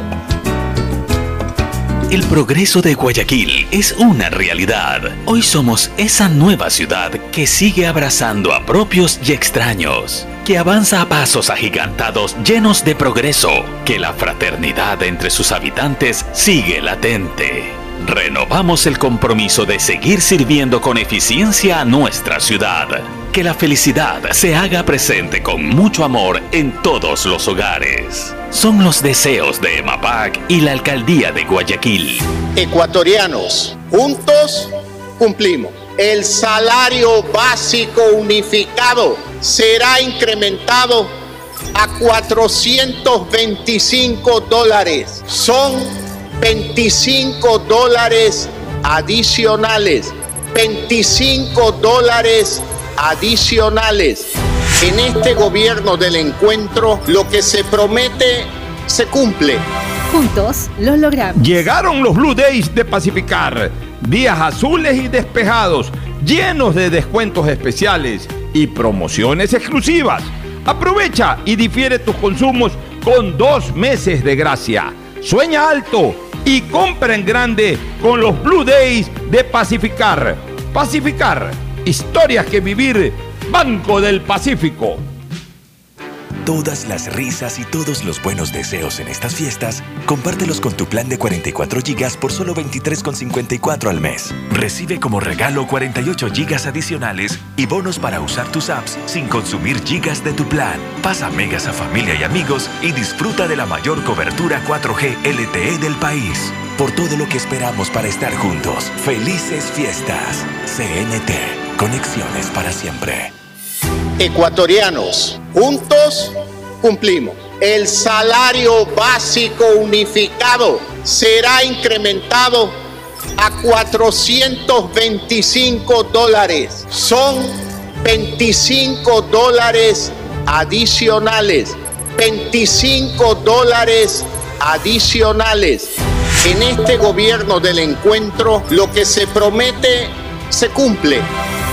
El progreso de Guayaquil es una realidad. Hoy somos esa nueva ciudad que sigue abrazando a propios y extraños, que avanza a pasos agigantados llenos de progreso, que la fraternidad entre sus habitantes sigue latente. Renovamos el compromiso de seguir sirviendo con eficiencia a nuestra ciudad. Que la felicidad se haga presente con mucho amor en todos los hogares. Son los deseos de EMAPAC y la Alcaldía de Guayaquil. Ecuatorianos, juntos cumplimos. El salario básico unificado será incrementado a 425 dólares. Son 25 dólares adicionales. 25 dólares adicionales. En este gobierno del encuentro, lo que se promete se cumple. Juntos lo logramos. Llegaron los Blue Days de Pacificar. Días azules y despejados, llenos de descuentos especiales y promociones exclusivas. Aprovecha y difiere tus consumos con dos meses de gracia. Sueña alto y compra en grande con los Blue Days de Pacificar. Pacificar, historias que vivir. Banco del Pacífico. Todas las risas y todos los buenos deseos en estas fiestas, compártelos con tu plan de 44 GB por solo 23,54 al mes. Recibe como regalo 48 GB adicionales y bonos para usar tus apps sin consumir gigas de tu plan. Pasa megas a familia y amigos y disfruta de la mayor cobertura 4G LTE del país. Por todo lo que esperamos para estar juntos. Felices fiestas. CNT. Conexiones para siempre. Ecuatorianos, juntos cumplimos. El salario básico unificado será incrementado a 425 dólares. Son 25 dólares adicionales. 25 dólares adicionales. En este gobierno del encuentro, lo que se promete se cumple.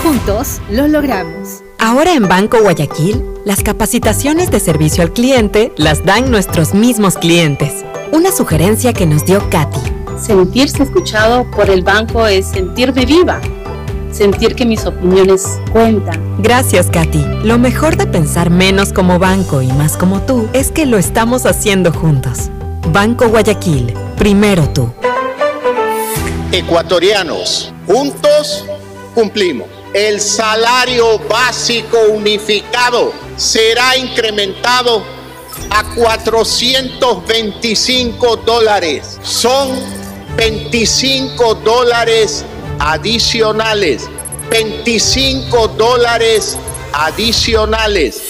Juntos lo logramos. Ahora en Banco Guayaquil, las capacitaciones de servicio al cliente las dan nuestros mismos clientes. Una sugerencia que nos dio Katy. Sentirse escuchado por el banco es sentirme viva. Sentir que mis opiniones cuentan. Gracias, Katy. Lo mejor de pensar menos como banco y más como tú es que lo estamos haciendo juntos. Banco Guayaquil, primero tú. Ecuatorianos, juntos cumplimos. El salario básico unificado será incrementado a 425 dólares. Son 25 dólares adicionales. 25 dólares adicionales.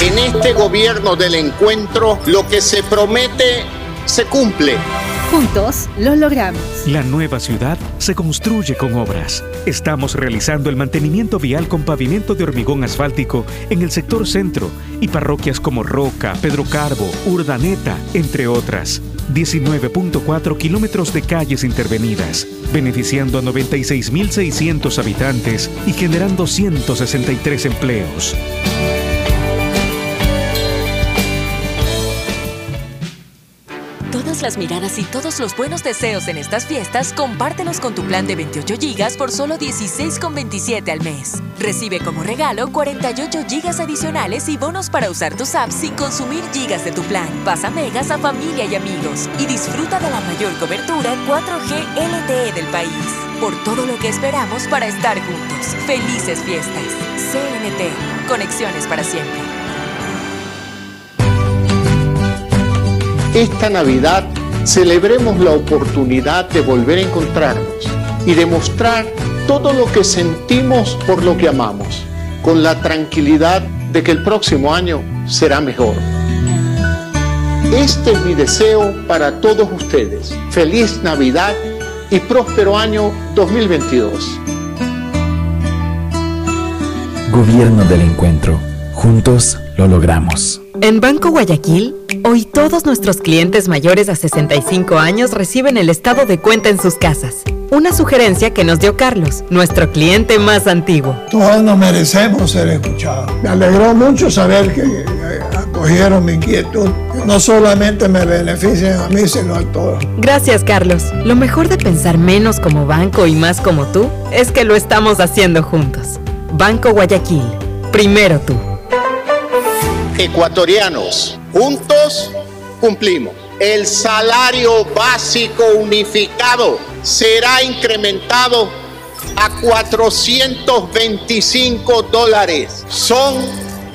En este gobierno del encuentro, lo que se promete se cumple. Juntos lo logramos. La nueva ciudad se construye con obras. Estamos realizando el mantenimiento vial con pavimento de hormigón asfáltico en el sector centro y parroquias como Roca, Pedro Carbo, Urdaneta, entre otras. 19.4 kilómetros de calles intervenidas, beneficiando a 96.600 habitantes y generando 163 empleos. Las miradas y todos los buenos deseos en estas fiestas, compártelos con tu plan de 28 GB por solo 16,27 al mes. Recibe como regalo 48 GB adicionales y bonos para usar tus apps sin consumir gigas de tu plan. Pasa megas a familia y amigos y disfruta de la mayor cobertura 4G LTE del país. Por todo lo que esperamos para estar juntos. Felices fiestas. CNT. Conexiones para siempre. Esta Navidad celebremos la oportunidad de volver a encontrarnos y demostrar todo lo que sentimos por lo que amamos, con la tranquilidad de que el próximo año será mejor. Este es mi deseo para todos ustedes. Feliz Navidad y próspero año 2022. Gobierno del Encuentro. Juntos lo logramos. En Banco Guayaquil, hoy todos nuestros clientes mayores a 65 años reciben el estado de cuenta en sus casas. Una sugerencia que nos dio Carlos, nuestro cliente más antiguo. Todos nos merecemos ser escuchados. Me alegró mucho saber que eh, acogieron mi inquietud. No solamente me benefician a mí, sino a todos. Gracias, Carlos. Lo mejor de pensar menos como banco y más como tú es que lo estamos haciendo juntos. Banco Guayaquil. Primero tú. Ecuatorianos, juntos cumplimos. El salario básico unificado será incrementado a 425 dólares. Son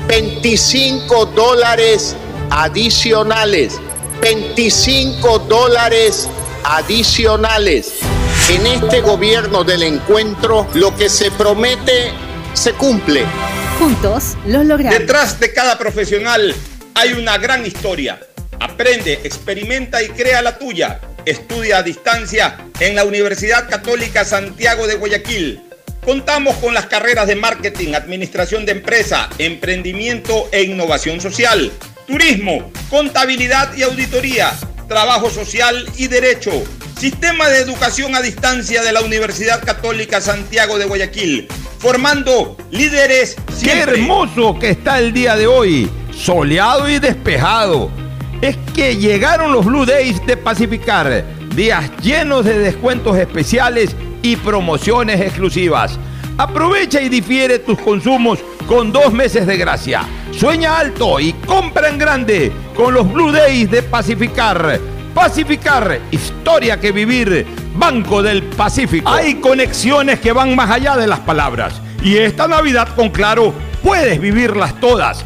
25 dólares adicionales. 25 dólares adicionales. En este gobierno del encuentro, lo que se promete se cumple. Juntos lo logramos. Detrás de cada profesional hay una gran historia. Aprende, experimenta y crea la tuya. Estudia a distancia en la Universidad Católica Santiago de Guayaquil. Contamos con las carreras de marketing, administración de empresa, emprendimiento e innovación social, turismo, contabilidad y auditoría, trabajo social y derecho. Sistema de educación a distancia de la Universidad Católica Santiago de Guayaquil, formando líderes siempre. ¡Qué hermoso que está el día de hoy! Soleado y despejado. Es que llegaron los Blue Days de Pacificar, días llenos de descuentos especiales y promociones exclusivas. Aprovecha y difiere tus consumos con dos meses de gracia. Sueña alto y compra en grande con los Blue Days de Pacificar. Pacificar, historia que vivir, Banco del Pacífico. Hay conexiones que van más allá de las palabras. Y esta Navidad con Claro puedes vivirlas todas.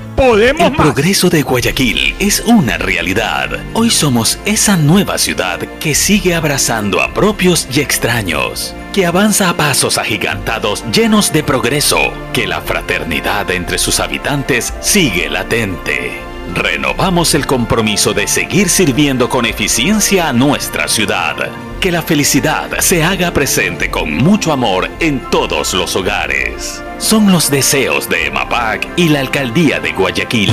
podemos El progreso de Guayaquil es una realidad. Hoy somos esa nueva ciudad que sigue abrazando a propios y extraños, que avanza a pasos agigantados llenos de progreso, que la fraternidad entre sus habitantes sigue latente. Renovamos el compromiso de seguir sirviendo con eficiencia a nuestra ciudad. Que la felicidad se haga presente con mucho amor en todos los hogares. Son los deseos de EMAPAC y la Alcaldía de Guayaquil.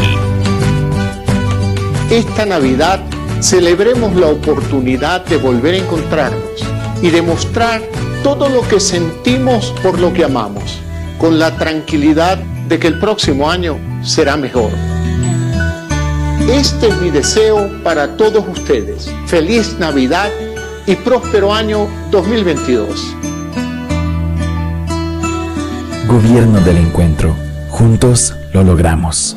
Esta Navidad celebremos la oportunidad de volver a encontrarnos y demostrar todo lo que sentimos por lo que amamos, con la tranquilidad de que el próximo año será mejor. Este es mi deseo para todos ustedes. Feliz Navidad y próspero año 2022. Gobierno del Encuentro. Juntos lo logramos.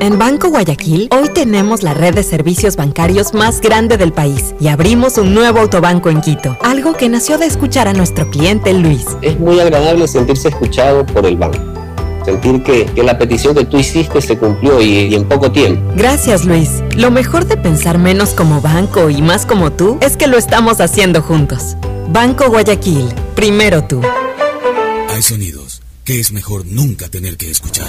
En Banco Guayaquil, hoy tenemos la red de servicios bancarios más grande del país y abrimos un nuevo autobanco en Quito, algo que nació de escuchar a nuestro cliente Luis. Es muy agradable sentirse escuchado por el banco. Sentir que, que la petición que tú hiciste se cumplió y, y en poco tiempo. Gracias Luis. Lo mejor de pensar menos como banco y más como tú es que lo estamos haciendo juntos. Banco Guayaquil, primero tú. Hay sonidos que es mejor nunca tener que escuchar.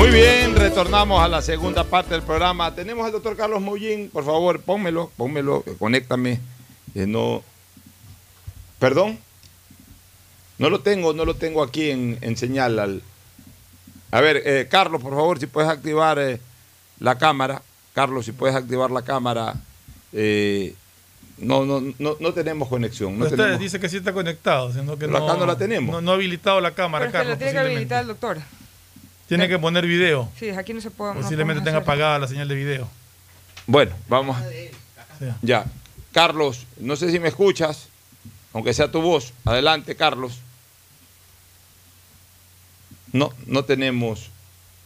Muy bien, retornamos a la segunda parte del programa. Tenemos al doctor Carlos Mollín, por favor, pónmelo, pónmelo, conéctame. Eh, no. ¿Perdón? No lo tengo, no lo tengo aquí en, en señal. Al... A ver, eh, Carlos, por favor, si puedes activar eh, la cámara. Carlos, si puedes activar la cámara. Eh, no, no, no, no tenemos conexión. No Usted tenemos- dice que sí está conectado, sino que Pero no, acá no la tenemos. No, no ha habilitado la cámara, Pero es que Carlos. lo tiene que habilitar el doctor. Tiene que poner video. Sí, aquí no se puede. Posiblemente tenga apagada la señal de video. Bueno, vamos. Sí. Ya. Carlos, no sé si me escuchas, aunque sea tu voz. Adelante, Carlos. No, no tenemos,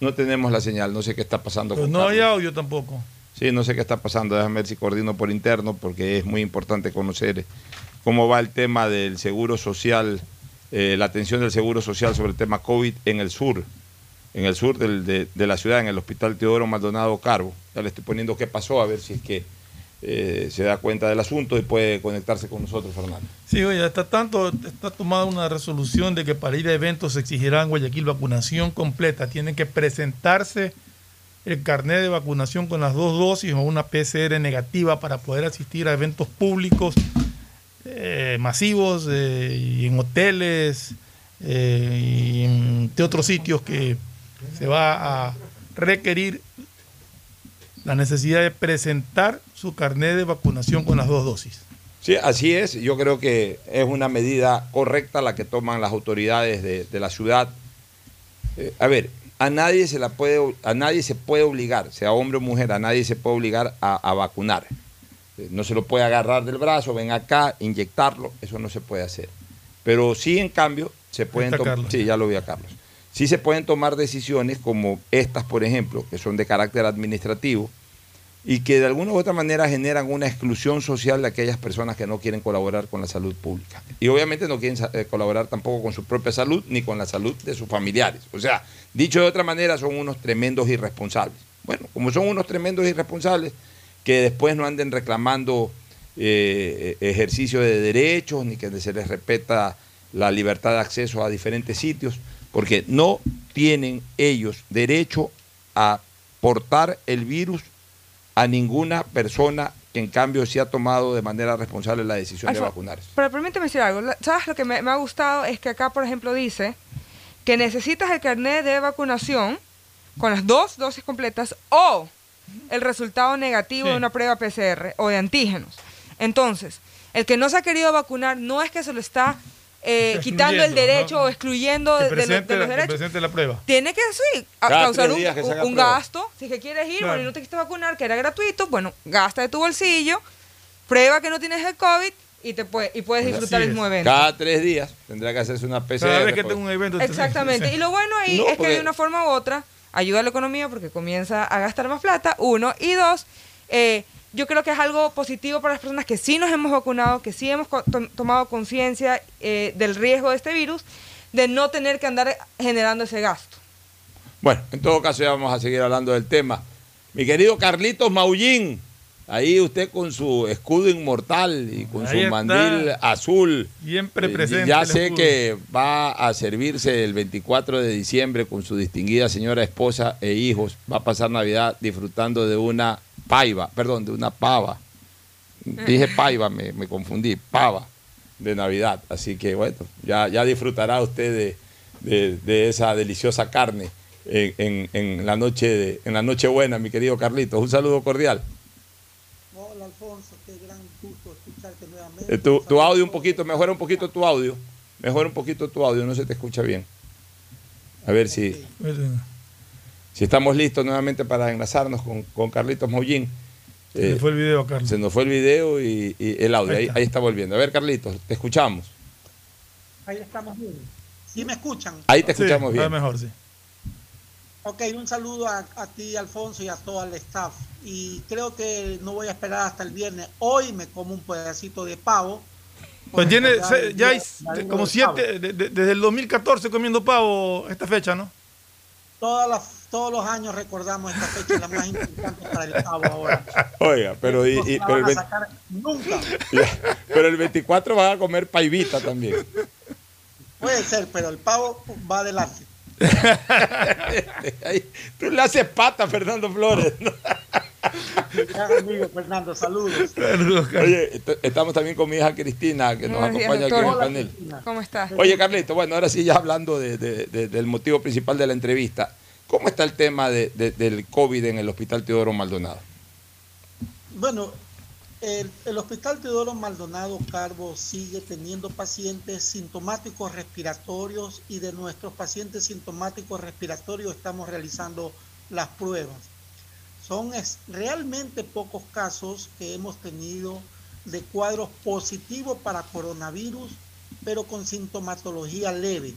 no tenemos la señal. No sé qué está pasando Pues con no hay Carlos. audio tampoco. Sí, no sé qué está pasando. Déjame ver si coordino por interno, porque es muy importante conocer cómo va el tema del seguro social, eh, la atención del seguro social sobre el tema COVID en el sur, en el sur de, la ciudad, en el Hospital Teodoro Maldonado Carbo. Ya le estoy poniendo qué pasó, a ver si es que eh, se da cuenta del asunto y puede conectarse con nosotros, Fernando. Sí, oye, está tanto, está tomada una resolución de que para ir a eventos se exigirá en Guayaquil vacunación completa. Tienen que presentarse el carnet de vacunación con las dos dosis o una PCR negativa para poder asistir a eventos públicos eh, masivos eh, y en hoteles y en- otros sitios que se va a requerir la necesidad de presentar su carnet de vacunación con las dos dosis. Sí, así es. Yo creo que es una medida correcta la que toman las autoridades de, de la ciudad. Eh, a ver, a nadie se la puede, a nadie se puede obligar, sea hombre o mujer, a nadie se puede obligar a, a vacunar. Eh, No se lo puede agarrar del brazo, ven acá, inyectarlo, eso no se puede hacer. Pero sí, en cambio, se pueden tomar. Sí, ya lo vi a Carlos. Sí se pueden tomar decisiones como estas, por ejemplo, que son de carácter administrativo y que de alguna u otra manera generan una exclusión social de aquellas personas que no quieren colaborar con la salud pública. Y obviamente no quieren eh, colaborar tampoco con su propia salud ni con la salud de sus familiares. O sea, dicho de otra manera, son unos tremendos irresponsables. Bueno, como son unos tremendos irresponsables, que después no anden reclamando eh, ejercicio de derechos ni que se les respeta la libertad de acceso a diferentes sitios, porque no tienen ellos derecho a portar el virus a ninguna persona que en cambio sí ha tomado de manera responsable la decisión de vacunarse. Pero permíteme decir algo. ¿Sabes lo que me, me ha gustado? Es que acá, por ejemplo, dice que necesitas el carnet de vacunación con las dos dosis completas o el resultado negativo de una prueba PCR o de antígenos. Entonces, el que no se ha querido vacunar no es que se lo está eh, quitando el derecho ¿no? o excluyendo Que de, de lo- de los que derechos. presente la prueba. Tiene que, sí, Cada causar un, que gasto. Si es que quieres ir, Claro. bueno, y no te quisiste vacunar, que era gratuito, bueno, gasta de tu bolsillo, prueba que no tienes el COVID y, te puede, y puedes disfrutar el mismo evento. Cada tres días tendrá que hacerse una PCR. Cada vez que tengo un evento. Exactamente. Y lo bueno ahí No, es que porque- de una forma u otra ayuda a la economía porque comienza a gastar más plata, uno. Y dos, eh, yo creo que es algo positivo para las personas que sí nos hemos vacunado, que sí hemos to- tomado conciencia eh, del riesgo de este virus, de no tener que andar generando ese gasto. Bueno, en todo caso ya vamos a seguir hablando del tema. Mi querido Carlitos Maullín, ahí usted con su escudo inmortal y con Ahí su está. mandil azul. Siempre Eh, presente Ya sé que va a servirse el 24 de diciembre con su distinguida señora esposa e hijos. Va a pasar Navidad disfrutando de una paiva, perdón, de una pava. Dije paiva, me, me confundí, pava de Navidad. Así que bueno, ya, ya disfrutará usted de, de- de esa deliciosa carne en, en- en la noche de, en la noche buena, mi querido Carlitos. Un saludo cordial. Hola Alfonso, qué gran gusto escucharte nuevamente. Eh, tu, tu audio un poquito, mejora un poquito tu audio. Mejora un poquito tu audio, no se te escucha bien. A ver si, si estamos listos nuevamente para enlazarnos con, con Carlitos Mollín. Se le fue el video Carlos. Se nos fue el video y, y el audio. Ahí Ahí, está. ahí está volviendo. A ver, Carlitos, te escuchamos. Ahí estamos bien. ¿Sí me escuchan? Ahí te Sí, escuchamos bien. a lo mejor, sí. Ok, un saludo a, a ti, Alfonso, y a todo el staff. Y creo que no voy a esperar hasta el viernes. Hoy me como un pedacito de pavo. Pues tiene, se- el ya día- hay como siete, de- de- desde el 2014 comiendo pavo esta fecha, ¿no? todas las, todos los años recordamos esta fecha, la más importante para el Cabo ahora. Oiga, pero, y, y- la pero, el, van a 20 sacar nunca. ya, pero el 24 van a comer paivita también. Puede ser, pero el pavo va adelante. Tú le haces pata Fernando Flores. amigo Fernando, saludos. Oye, est- estamos también con mi hija Cristina, que nos días, acompaña aquí en el panel. ¿Cómo estás? Oye, Carlito, bueno, ahora sí ya hablando de- de- de- del motivo principal de la entrevista, ¿cómo está el tema de- de- del COVID en el Hospital Teodoro Maldonado? Bueno, el, Hospital Teodoro Maldonado Carbo sigue teniendo pacientes sintomáticos respiratorios y de nuestros pacientes sintomáticos respiratorios estamos realizando las pruebas. Son realmente pocos casos que hemos tenido de cuadros positivos para coronavirus, pero con sintomatología leve.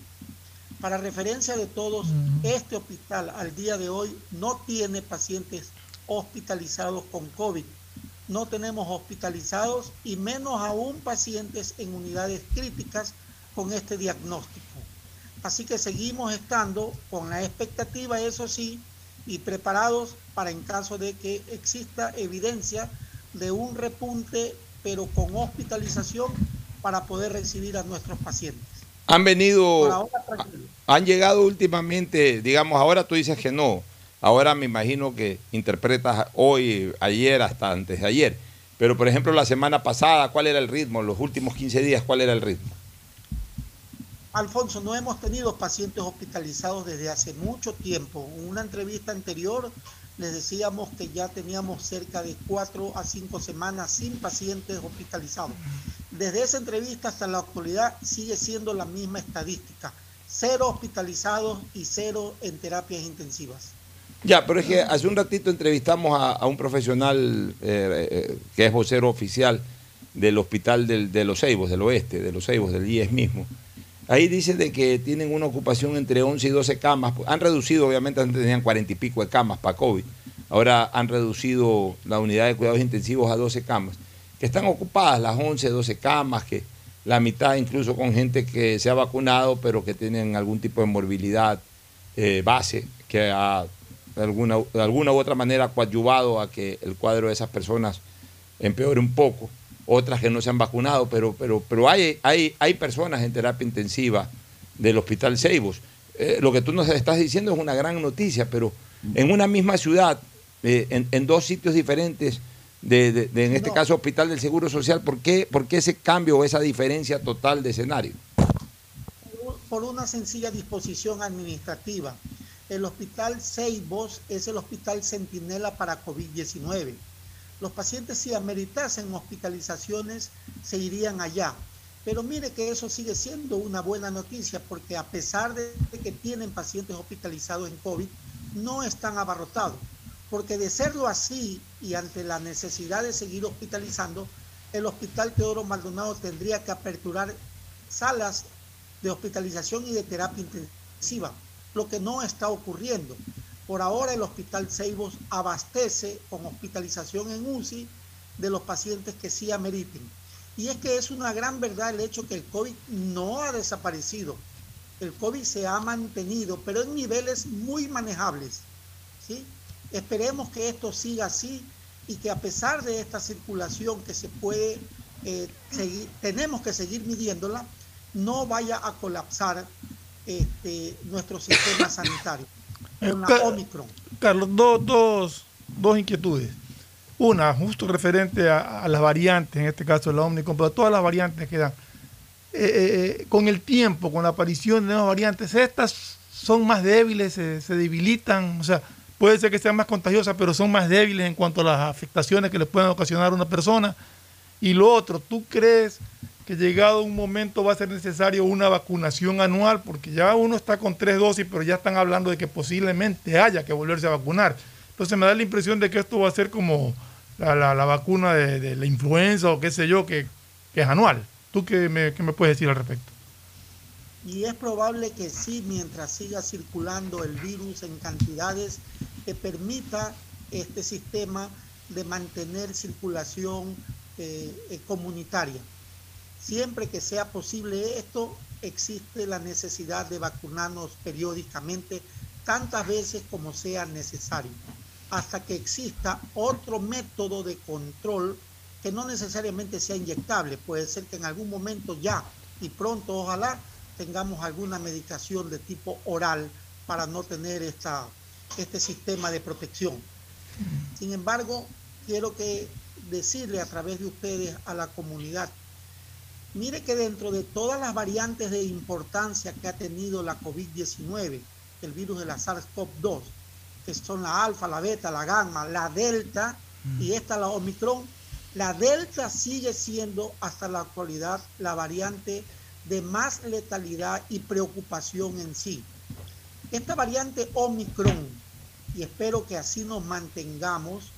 Para referencia de todos, este hospital al día de hoy no tiene pacientes hospitalizados con COVID. No tenemos hospitalizados y menos aún pacientes en unidades críticas con este diagnóstico. Así que seguimos estando con la expectativa, eso sí, y preparados para en caso de que exista evidencia de un repunte, pero con hospitalización para poder recibir a nuestros pacientes. Han venido, ahora, han llegado últimamente, digamos, ahora tú dices que no, ahora me imagino que interpretas hoy, ayer, hasta antes de ayer, pero por ejemplo la semana pasada, ¿cuál era el ritmo? Los últimos 15 días, ¿cuál era el ritmo? Alfonso, no hemos tenido pacientes hospitalizados desde hace mucho tiempo. En una entrevista anterior les decíamos que ya teníamos cerca de cuatro a cinco semanas sin pacientes hospitalizados. Desde esa entrevista hasta la actualidad sigue siendo la misma estadística. Cero hospitalizados y cero en terapias intensivas. Ya, pero es que hace un ratito entrevistamos a, un profesional eh, eh, que es vocero oficial del hospital de los Ceibos, del oeste, de los Ceibos, del IES mismo. Ahí dice de que tienen una ocupación entre 11 y 12 camas. Han reducido, obviamente, antes tenían 40 y pico de camas para COVID. Ahora han reducido la unidad de cuidados intensivos a 12 camas. Que están ocupadas las 11, 12 camas, que la mitad incluso con gente que se ha vacunado, pero que tienen algún tipo de morbilidad eh, base, que ha de alguna, de alguna u otra manera coadyuvado a que el cuadro de esas personas empeore un poco. Otras que no se han vacunado, pero, pero, pero hay, hay, hay personas en terapia intensiva del Hospital Ceibos. Eh, lo que tú nos estás diciendo es una gran noticia, pero en una misma ciudad, eh, en, en dos sitios diferentes, de, de- de, en este No. caso Hospital del Seguro Social, ¿por qué, por qué ese cambio o esa diferencia total de escenario? por una sencilla disposición administrativa. El hospital Ceibos es el hospital centinela para COVID-19. Los pacientes si ameritasen hospitalizaciones se irían allá. Pero mire que eso sigue siendo una buena noticia porque a pesar de que tienen pacientes hospitalizados en COVID, no están abarrotados. Porque de serlo así y ante la necesidad de seguir hospitalizando, el Hospital Teodoro Maldonado tendría que aperturar salas de hospitalización y de terapia intensiva, lo que no está ocurriendo. Por ahora el Hospital Ceibos abastece con hospitalización en UCI de los pacientes que sí ameriten. Y es que es una gran verdad el hecho que el COVID no ha desaparecido. El COVID se ha mantenido, pero en niveles muy manejables. ¿sí? Esperemos que esto siga así y que a pesar de esta circulación que se puede eh, seguir, tenemos que seguir midiéndola, no vaya a colapsar este, nuestro sistema sanitario. Omicron. Carlos, dos, dos, dos inquietudes. Una, justo referente a, a las variantes, en este caso la Omicron, pero todas las variantes que dan. Eh, eh, con el tiempo, con la aparición de nuevas variantes, estas son más débiles, se, se debilitan, o sea, puede ser que sean más contagiosas, pero son más débiles en cuanto a las afectaciones que les pueden ocasionar a una persona. Y lo otro, ¿tú crees que llegado un momento va a ser necesario una vacunación anual? Porque ya uno está con tres dosis, pero ya están hablando de que posiblemente haya que volverse a vacunar. Entonces me da la impresión de que esto va a ser como la, la- vacuna de, la influenza o qué sé yo, que, que es anual. ¿Tú qué me, qué me puedes decir al respecto? Y es probable que sí, mientras siga circulando el virus en cantidades que permita este sistema de mantener circulación eh, eh, comunitaria. Siempre que sea posible esto, existe la necesidad de vacunarnos periódicamente, tantas veces como sea necesario, hasta que exista otro método de control que no necesariamente sea inyectable. Puede ser que en algún momento ya y pronto ojalá tengamos alguna medicación de tipo oral para no tener esta, este sistema de protección. Sin embargo, quiero que decirle a través de ustedes a la comunidad, mire que dentro de todas las variantes de importancia que ha tenido la COVID-19, el virus de la SARS-CoV-2, que son la alfa, la beta, la gamma, la delta y esta la omicron, la delta sigue siendo hasta la actualidad la variante de más letalidad y preocupación en sí. Esta variante omicron, y espero que así nos mantengamos,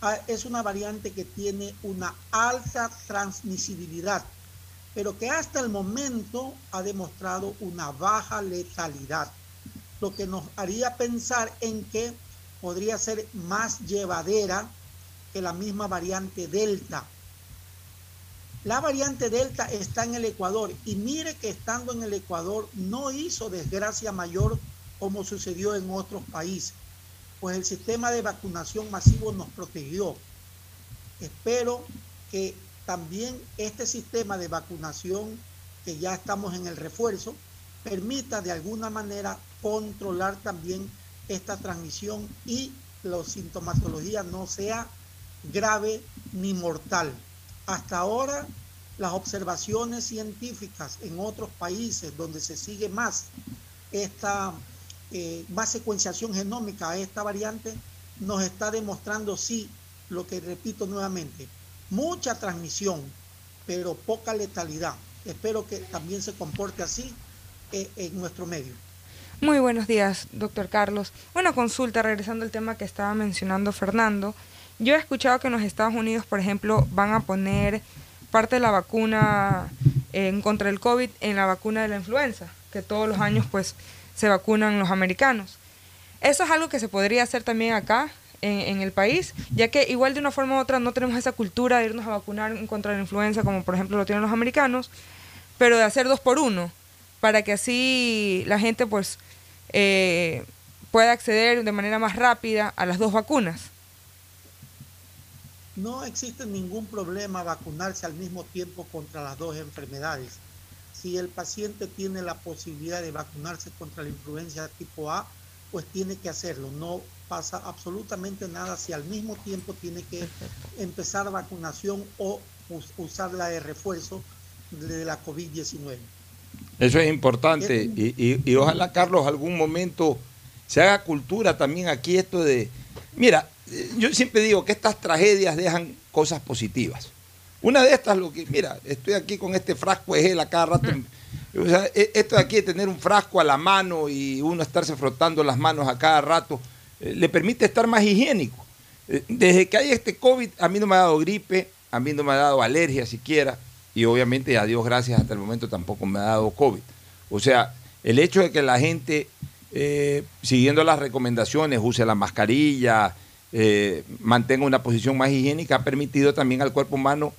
ah, es una variante que tiene una alta transmisibilidad, pero que hasta el momento ha demostrado una baja letalidad lo que nos haría pensar en que podría ser más llevadera que la misma variante Delta. La variante Delta está en el Ecuador y mire que estando en el Ecuador no hizo desgracia mayor como sucedió en otros países, pues el sistema de vacunación masivo nos protegió. Espero que también este sistema de vacunación, que ya estamos en el refuerzo, permita de alguna manera controlar también esta transmisión y la sintomatología no sea grave ni mortal. Hasta ahora, las observaciones científicas en otros países donde se sigue más esta eh, más secuenciación genómica a esta variante, nos está demostrando sí, lo que repito nuevamente, mucha transmisión, pero poca letalidad. Espero que también se comporte así eh, en nuestro medio. Muy buenos días, doctor Carlos. Una consulta, regresando al tema que estaba mencionando Fernando. Yo he escuchado que en los Estados Unidos, por ejemplo, van a poner parte de la vacuna en contra el COVID en la vacuna de la influenza, que todos los años pues se vacunan los americanos. Eso es algo que se podría hacer también acá, en, el país, ya que igual de una forma u otra no tenemos esa cultura de irnos a vacunar contra la influenza, como por ejemplo lo tienen los americanos, pero de hacer dos por uno, para que así la gente pues eh, pueda acceder de manera más rápida a las dos vacunas? No existe ningún problema vacunarse al mismo tiempo contra las dos enfermedades. Si el paciente tiene la posibilidad de vacunarse contra la influenza tipo A, pues tiene que hacerlo. No pasa absolutamente nada si al mismo tiempo tiene que empezar vacunación o usar la de refuerzo de la COVID-19. Eso es importante y, ojalá, Carlos, algún momento se haga cultura también aquí esto de... Mira, yo siempre digo que estas tragedias dejan cosas positivas. Una de estas, lo que, mira, estoy aquí con este frasco de gel a cada rato. O sea, e, esto de aquí de tener un frasco a la mano y uno estarse frotando las manos a cada rato, eh, le permite estar más higiénico. Eh, desde que hay este COVID, a mí no me ha dado gripe, a mí no me ha dado alergia siquiera y obviamente a Dios gracias hasta el momento tampoco me ha dado COVID. O sea, el hecho de que la gente, eh, siguiendo las recomendaciones, use la mascarilla, eh, mantenga una posición más higiénica, ha permitido también al cuerpo humano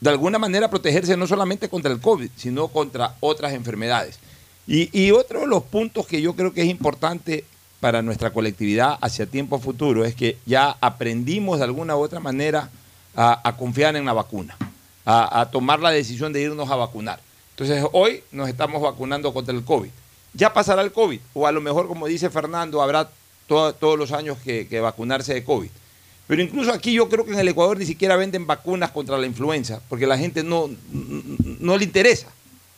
de alguna manera protegerse no solamente contra el COVID, sino contra otras enfermedades. Y, otro de los puntos que yo creo que es importante para nuestra colectividad hacia tiempo futuro es que ya aprendimos de alguna u otra manera a confiar en la vacuna a, tomar la decisión de irnos a vacunar. Entonces hoy nos estamos vacunando contra el COVID. Ya pasará el COVID, o a lo mejor, como dice Fernando, habrá todos los años que, vacunarse de COVID. Pero incluso aquí yo creo que en el Ecuador ni siquiera venden vacunas contra la influenza, porque la gente no, no, le interesa.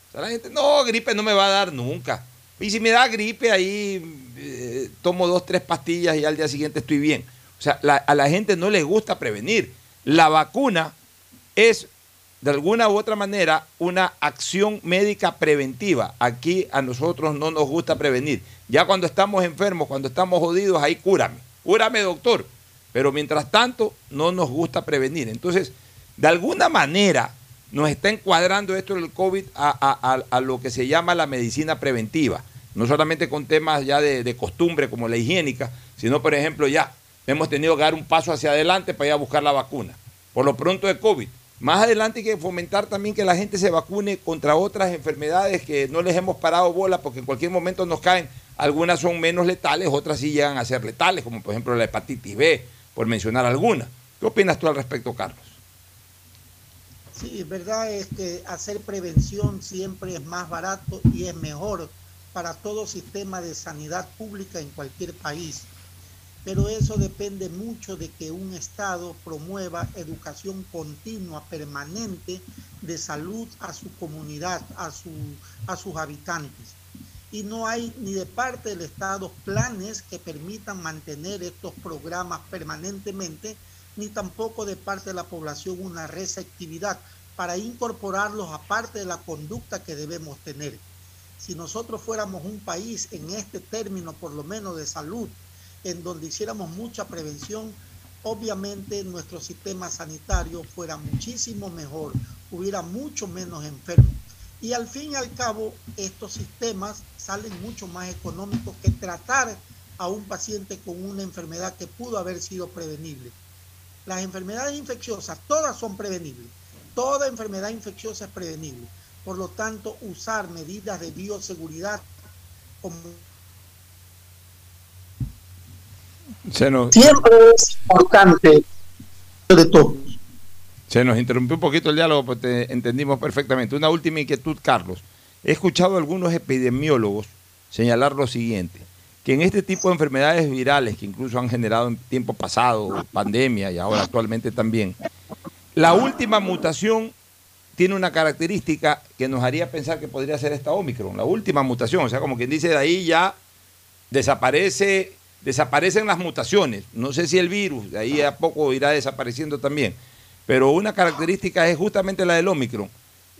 O sea, la gente, no, gripe no me va a dar nunca. Y si me da gripe, ahí eh, tomo dos, tres pastillas y al día siguiente estoy bien. O sea, a la gente no le gusta prevenir. La vacuna es de alguna u otra manera una acción médica preventiva. Aquí a nosotros no nos gusta prevenir. Ya cuando estamos enfermos, cuando estamos jodidos, ahí cúrame. Cúrame, doctor. Pero mientras tanto, no nos gusta prevenir. Entonces, de alguna manera, nos está encuadrando esto del COVID a, lo que se llama la medicina preventiva. No solamente con temas ya de, costumbre como la higiénica, sino, por ejemplo, ya hemos tenido que dar un paso hacia adelante para ir a buscar la vacuna. Por lo pronto de COVID más adelante hay que fomentar también que la gente se vacune contra otras enfermedades que no les hemos parado bola porque en cualquier momento nos caen algunas son menos letales, otras sí llegan a ser letales, como por ejemplo la hepatitis B, por mencionar alguna. ¿Qué opinas tú al respecto, Carlos? Sí, verdad es que hacer prevención siempre es más barato y es mejor para todo sistema de sanidad pública en cualquier país. Pero eso depende mucho de que un Estado promueva educación continua, permanente, de salud a su comunidad, a, su, a sus habitantes y no hay ni de parte del Estado planes que permitan mantener estos programas permanentemente, ni tampoco de parte de la población una receptividad para incorporarlos aparte de la conducta que debemos tener. Si nosotros fuéramos un país en este término, por lo menos de salud, en donde hiciéramos mucha prevención, obviamente nuestro sistema sanitario fuera muchísimo mejor, hubiera mucho menos enfermos. Y al fin y al cabo, estos sistemas salen mucho más económicos que tratar a un paciente con una enfermedad que pudo haber sido prevenible. Las enfermedades infecciosas, todas son prevenibles. Toda enfermedad infecciosa es prevenible. Por lo tanto, usar medidas de bioseguridad como siempre es importante de todo. Se nos interrumpió un poquito el diálogo, pero te entendimos perfectamente. Una última inquietud, Carlos. He escuchado a algunos epidemiólogos señalar lo siguiente, que en este tipo de enfermedades virales, que incluso han generado en tiempo pasado pandemia y ahora actualmente también, la última mutación tiene una característica que nos haría pensar que podría ser esta Omicron, la última mutación, o sea, como quien dice, de ahí ya desaparece, desaparecen las mutaciones. No sé si el virus, de ahí a poco irá desapareciendo también. Pero una característica es justamente la del Omicron.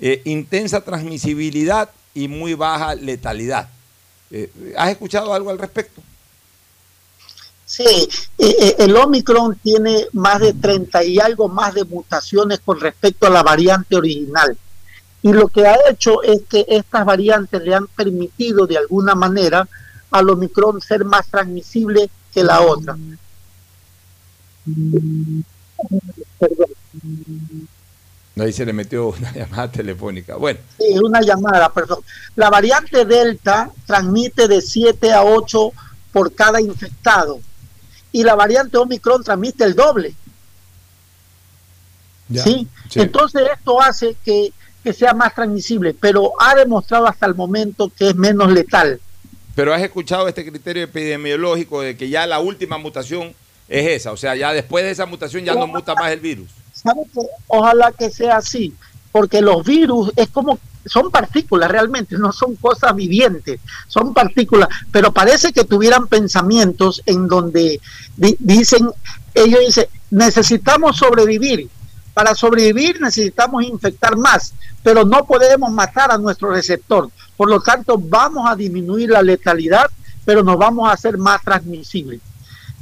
Eh, intensa transmisibilidad y muy baja letalidad. Eh, ¿Has escuchado algo al respecto? Sí, eh, el Omicron tiene más de 30 y algo más de mutaciones con respecto a la variante original. Y lo que ha hecho es que estas variantes le han permitido de alguna manera al Omicron ser más transmisible que la otra. Perdón. Ahí se le metió una llamada telefónica. Bueno. Sí, una llamada, perdón. La variante Delta transmite de 7 a 8 por cada infectado. Y la variante Omicron transmite el doble. ¿Sí? Entonces esto hace que, que sea más transmisible, pero ha demostrado hasta el momento que es menos letal. Pero has escuchado este criterio epidemiológico de que ya la última mutación es esa, o sea, ya después de esa mutación ya no muta más el virus. Ojalá que sea así, porque los virus es como son partículas realmente, no son cosas vivientes, son partículas, pero parece que tuvieran pensamientos en donde dicen, ellos dicen, necesitamos sobrevivir, para sobrevivir necesitamos infectar más, pero no podemos matar a nuestro receptor, por lo tanto vamos a disminuir la letalidad, pero nos vamos a hacer más transmisibles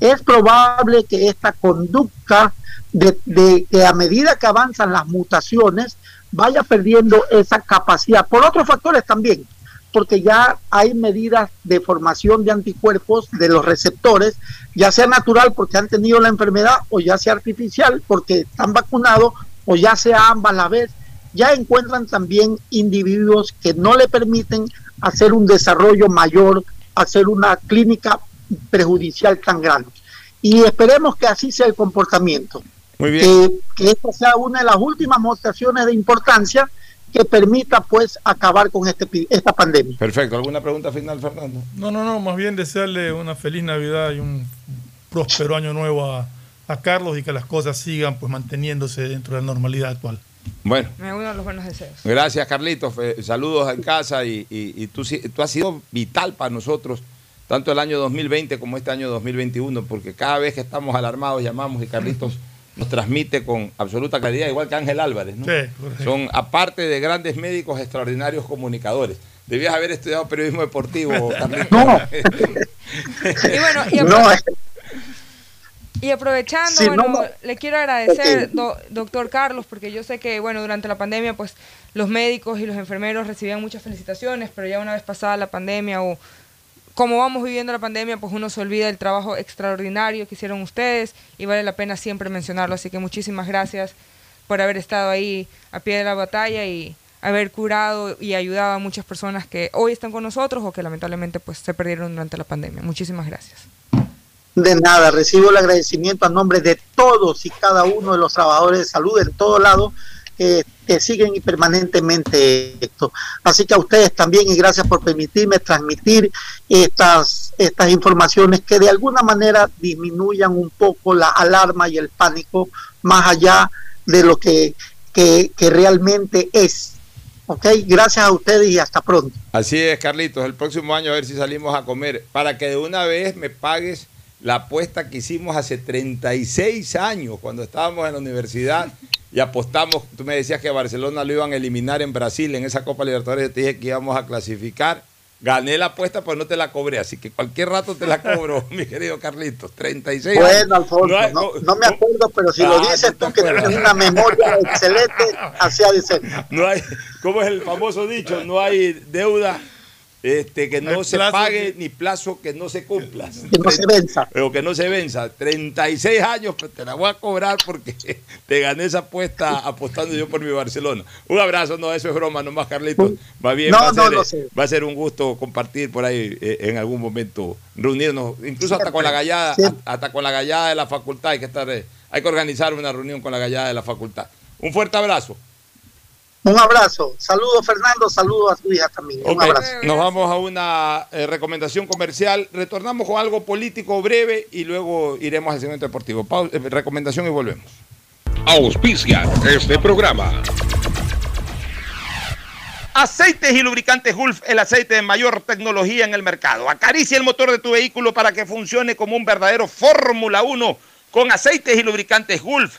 es probable que esta conducta de, que a medida que avanzan las mutaciones vaya perdiendo esa capacidad, por otros factores también, porque ya hay medidas de formación de anticuerpos de los receptores, ya sea natural porque han tenido la enfermedad o ya sea artificial porque están vacunados o ya sea ambas a la vez, ya encuentran también individuos que no le permiten hacer un desarrollo mayor, hacer una clínica perjudicial tan grande. Y esperemos que así sea el comportamiento. Muy bien. que esta sea una de las últimas mostraciones de importancia que permita pues acabar con este, esta pandemia. Perfecto. ¿Alguna pregunta final, Fernando? No, no, no, más bien desearle una feliz Navidad y un próspero año nuevo a, Carlos y que las cosas sigan pues manteniéndose dentro de la normalidad actual. Bueno. Me uno a los buenos deseos. Gracias, Carlitos. Saludos en casa y, y, tú, tú has sido vital para nosotros tanto el año 2020 como este año 2021, porque cada vez que estamos alarmados llamamos y Carlitos nos transmite con absoluta claridad, igual que Ángel Álvarez. ¿no? Son, aparte de grandes médicos, extraordinarios comunicadores. Debías haber estudiado periodismo deportivo, Carlitos. No. y bueno, y, aprovechando, bueno, le quiero agradecer, doctor Carlos, porque yo sé que, bueno, durante la pandemia, pues los médicos y los enfermeros recibían muchas felicitaciones, pero ya una vez pasada la pandemia o como vamos viviendo la pandemia, pues uno se olvida del trabajo extraordinario que hicieron ustedes y vale la pena siempre mencionarlo. Así que muchísimas gracias por haber estado ahí a pie de la batalla y haber curado y ayudado a muchas personas que hoy están con nosotros o que lamentablemente pues se perdieron durante la pandemia. Muchísimas gracias. De nada, recibo el agradecimiento a nombre de todos y cada uno de los trabajadores de salud en todo lado que, siguen y permanentemente esto. Así que a ustedes también y gracias por permitirme transmitir estas, estas informaciones que de alguna manera disminuyan un poco la alarma y el pánico más allá de lo que, que, que realmente es. ¿Ok? Gracias a ustedes y hasta pronto. Así es, Carlitos. El próximo año a ver si salimos a comer. Para que de una vez me pagues la apuesta que hicimos hace 36 años cuando estábamos en la universidad y apostamos, tú me decías que Barcelona lo iban a eliminar en Brasil en esa Copa Libertadores, te dije que íbamos a clasificar. Gané la apuesta, pero no te la cobré, así que cualquier rato te la cobro, mi querido Carlitos. 36 Bueno, años. Alfonso, No hay- no, no me acuerdo, pero si lo Ah, dices no tú que tienes una memoria excelente, así ha de ser. No hay, ¿cómo es el famoso dicho? No hay deuda este, que no se pague ni plazo que no se cumpla. Que no se venza. O que no se venza. 36 años, pues te la voy a cobrar porque te gané esa apuesta apostando yo por mi Barcelona. Un abrazo, no, eso es broma, nomás Carlitos. Va bien, No, va, a no, ser, lo eh, sé. va a ser un gusto compartir por ahí eh, en algún momento, reunirnos, incluso hasta con la gallada, hasta con la gallada de la facultad, hay que estar, eh, hay que organizar una reunión con la gallada de la facultad. Un fuerte abrazo. Un abrazo. Saludos, Fernando. Saludos a tu hija también. Un abrazo. Nos vamos a una eh, recomendación comercial. Retornamos con algo político breve y luego iremos al segmento deportivo. Eh, recomendación y volvemos. Auspicia este programa. Aceites y lubricantes Gulf, el aceite de mayor tecnología en el mercado. Acaricia el motor de tu vehículo para que funcione como un verdadero Fórmula 1 con aceites y lubricantes Gulf.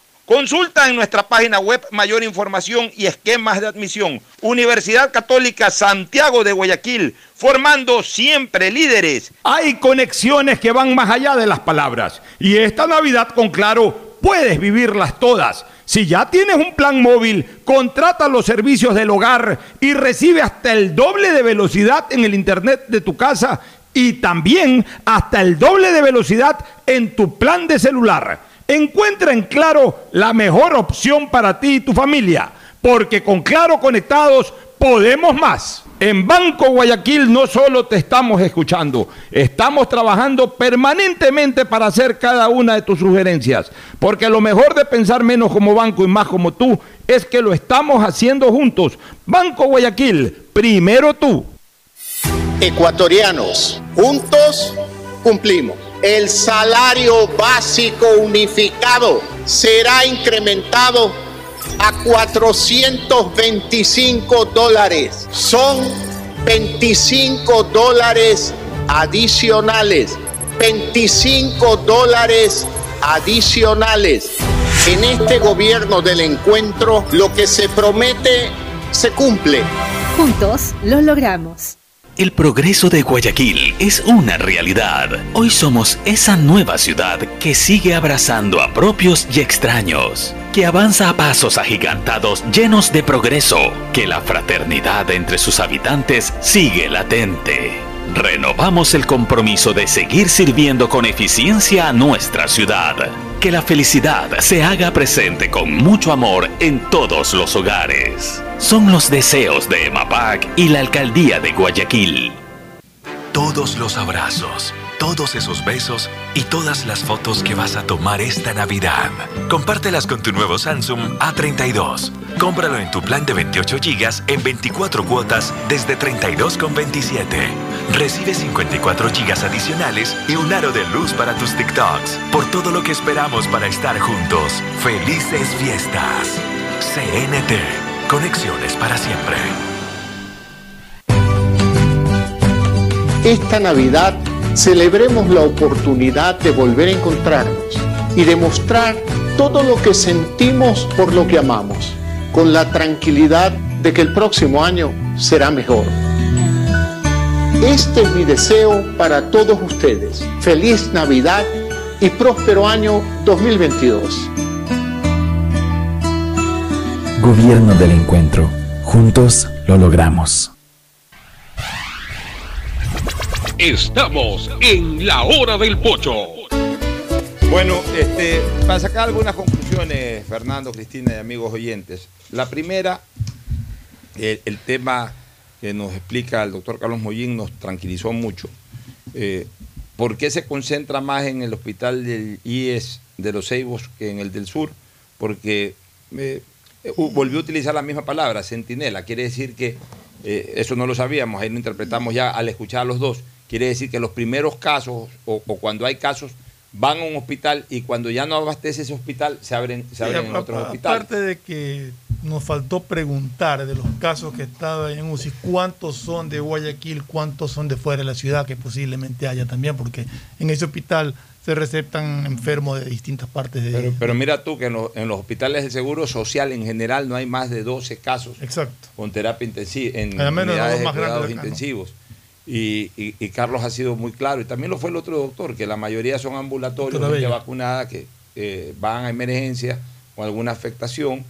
Consulta en nuestra página web mayor información y esquemas de admisión. Universidad Católica Santiago de Guayaquil, formando siempre líderes. Hay conexiones que van más allá de las palabras. Y esta Navidad con Claro puedes vivirlas todas. Si ya tienes un plan móvil, contrata los servicios del hogar y recibe hasta el doble de velocidad en el internet de tu casa y también hasta el doble de velocidad en tu plan de celular. Encuentra en Claro la mejor opción para ti y tu familia, porque con Claro conectados podemos más. En Banco Guayaquil no solo te estamos escuchando, estamos trabajando permanentemente para hacer cada una de tus sugerencias, porque lo mejor de pensar menos como banco y más como tú es que lo estamos haciendo juntos. Banco Guayaquil, primero tú. Ecuatorianos, juntos cumplimos. El salario básico unificado será incrementado a 425 dólares. Son 25 dólares adicionales. 25 dólares adicionales. En este gobierno del encuentro, lo que se promete se cumple. Juntos lo logramos. El progreso de Guayaquil es una realidad. Hoy somos esa nueva ciudad que sigue abrazando a propios y extraños, que avanza a pasos agigantados llenos de progreso, que la fraternidad entre sus habitantes sigue latente. Renovamos el compromiso de seguir sirviendo con eficiencia a nuestra ciudad. Que la felicidad se haga presente con mucho amor en todos los hogares. Son los deseos de EMAPAC y la Alcaldía de Guayaquil. Todos los abrazos, todos esos besos y todas las fotos que vas a tomar esta Navidad. Compártelas con tu nuevo Samsung A32. Cómpralo en tu plan de 28 GB en 24 cuotas desde 32,27. Recibe 54 GB adicionales y un aro de luz para tus TikToks. Por todo lo que esperamos para estar juntos. Felices fiestas. CNT. Conexiones para siempre. Esta Navidad celebremos la oportunidad de volver a encontrarnos y demostrar todo lo que sentimos por lo que amamos, con la tranquilidad de que el próximo año será mejor. Este es mi deseo para todos ustedes. Feliz Navidad y próspero año 2022. Gobierno del Encuentro. Juntos lo logramos. Estamos en la hora del pocho. Bueno, este, para sacar algunas conclusiones, Fernando, Cristina y amigos oyentes. La primera, el, el tema que nos explica el doctor Carlos Mollín nos tranquilizó mucho. Eh, ¿Por qué se concentra más en el hospital del IES de los Ceibos que en el del sur? Porque eh, volvió a utilizar la misma palabra, centinela. Quiere decir que, eh, eso no lo sabíamos, ahí lo interpretamos ya al escuchar a los dos. Quiere decir que los primeros casos, o, o cuando hay casos, van a un hospital y cuando ya no abastece ese hospital, se abren, se abren en otros hospitales. Aparte de que nos faltó preguntar de los casos que estaban en UCI, cuántos son de Guayaquil, cuántos son de fuera de la ciudad, que posiblemente haya también, porque en ese hospital se receptan enfermos de distintas partes de... Pero, pero mira tú que en, los- en los hospitales de seguro social en general no hay más de 12 casos Exacto. con terapia intensiva, en unidades de cuidados intensivos. Y, y- y Carlos ha sido muy claro, y también lo fue el otro doctor, que la mayoría son ambulatorios, gente vacunada que eh, van a emergencia con alguna afectación.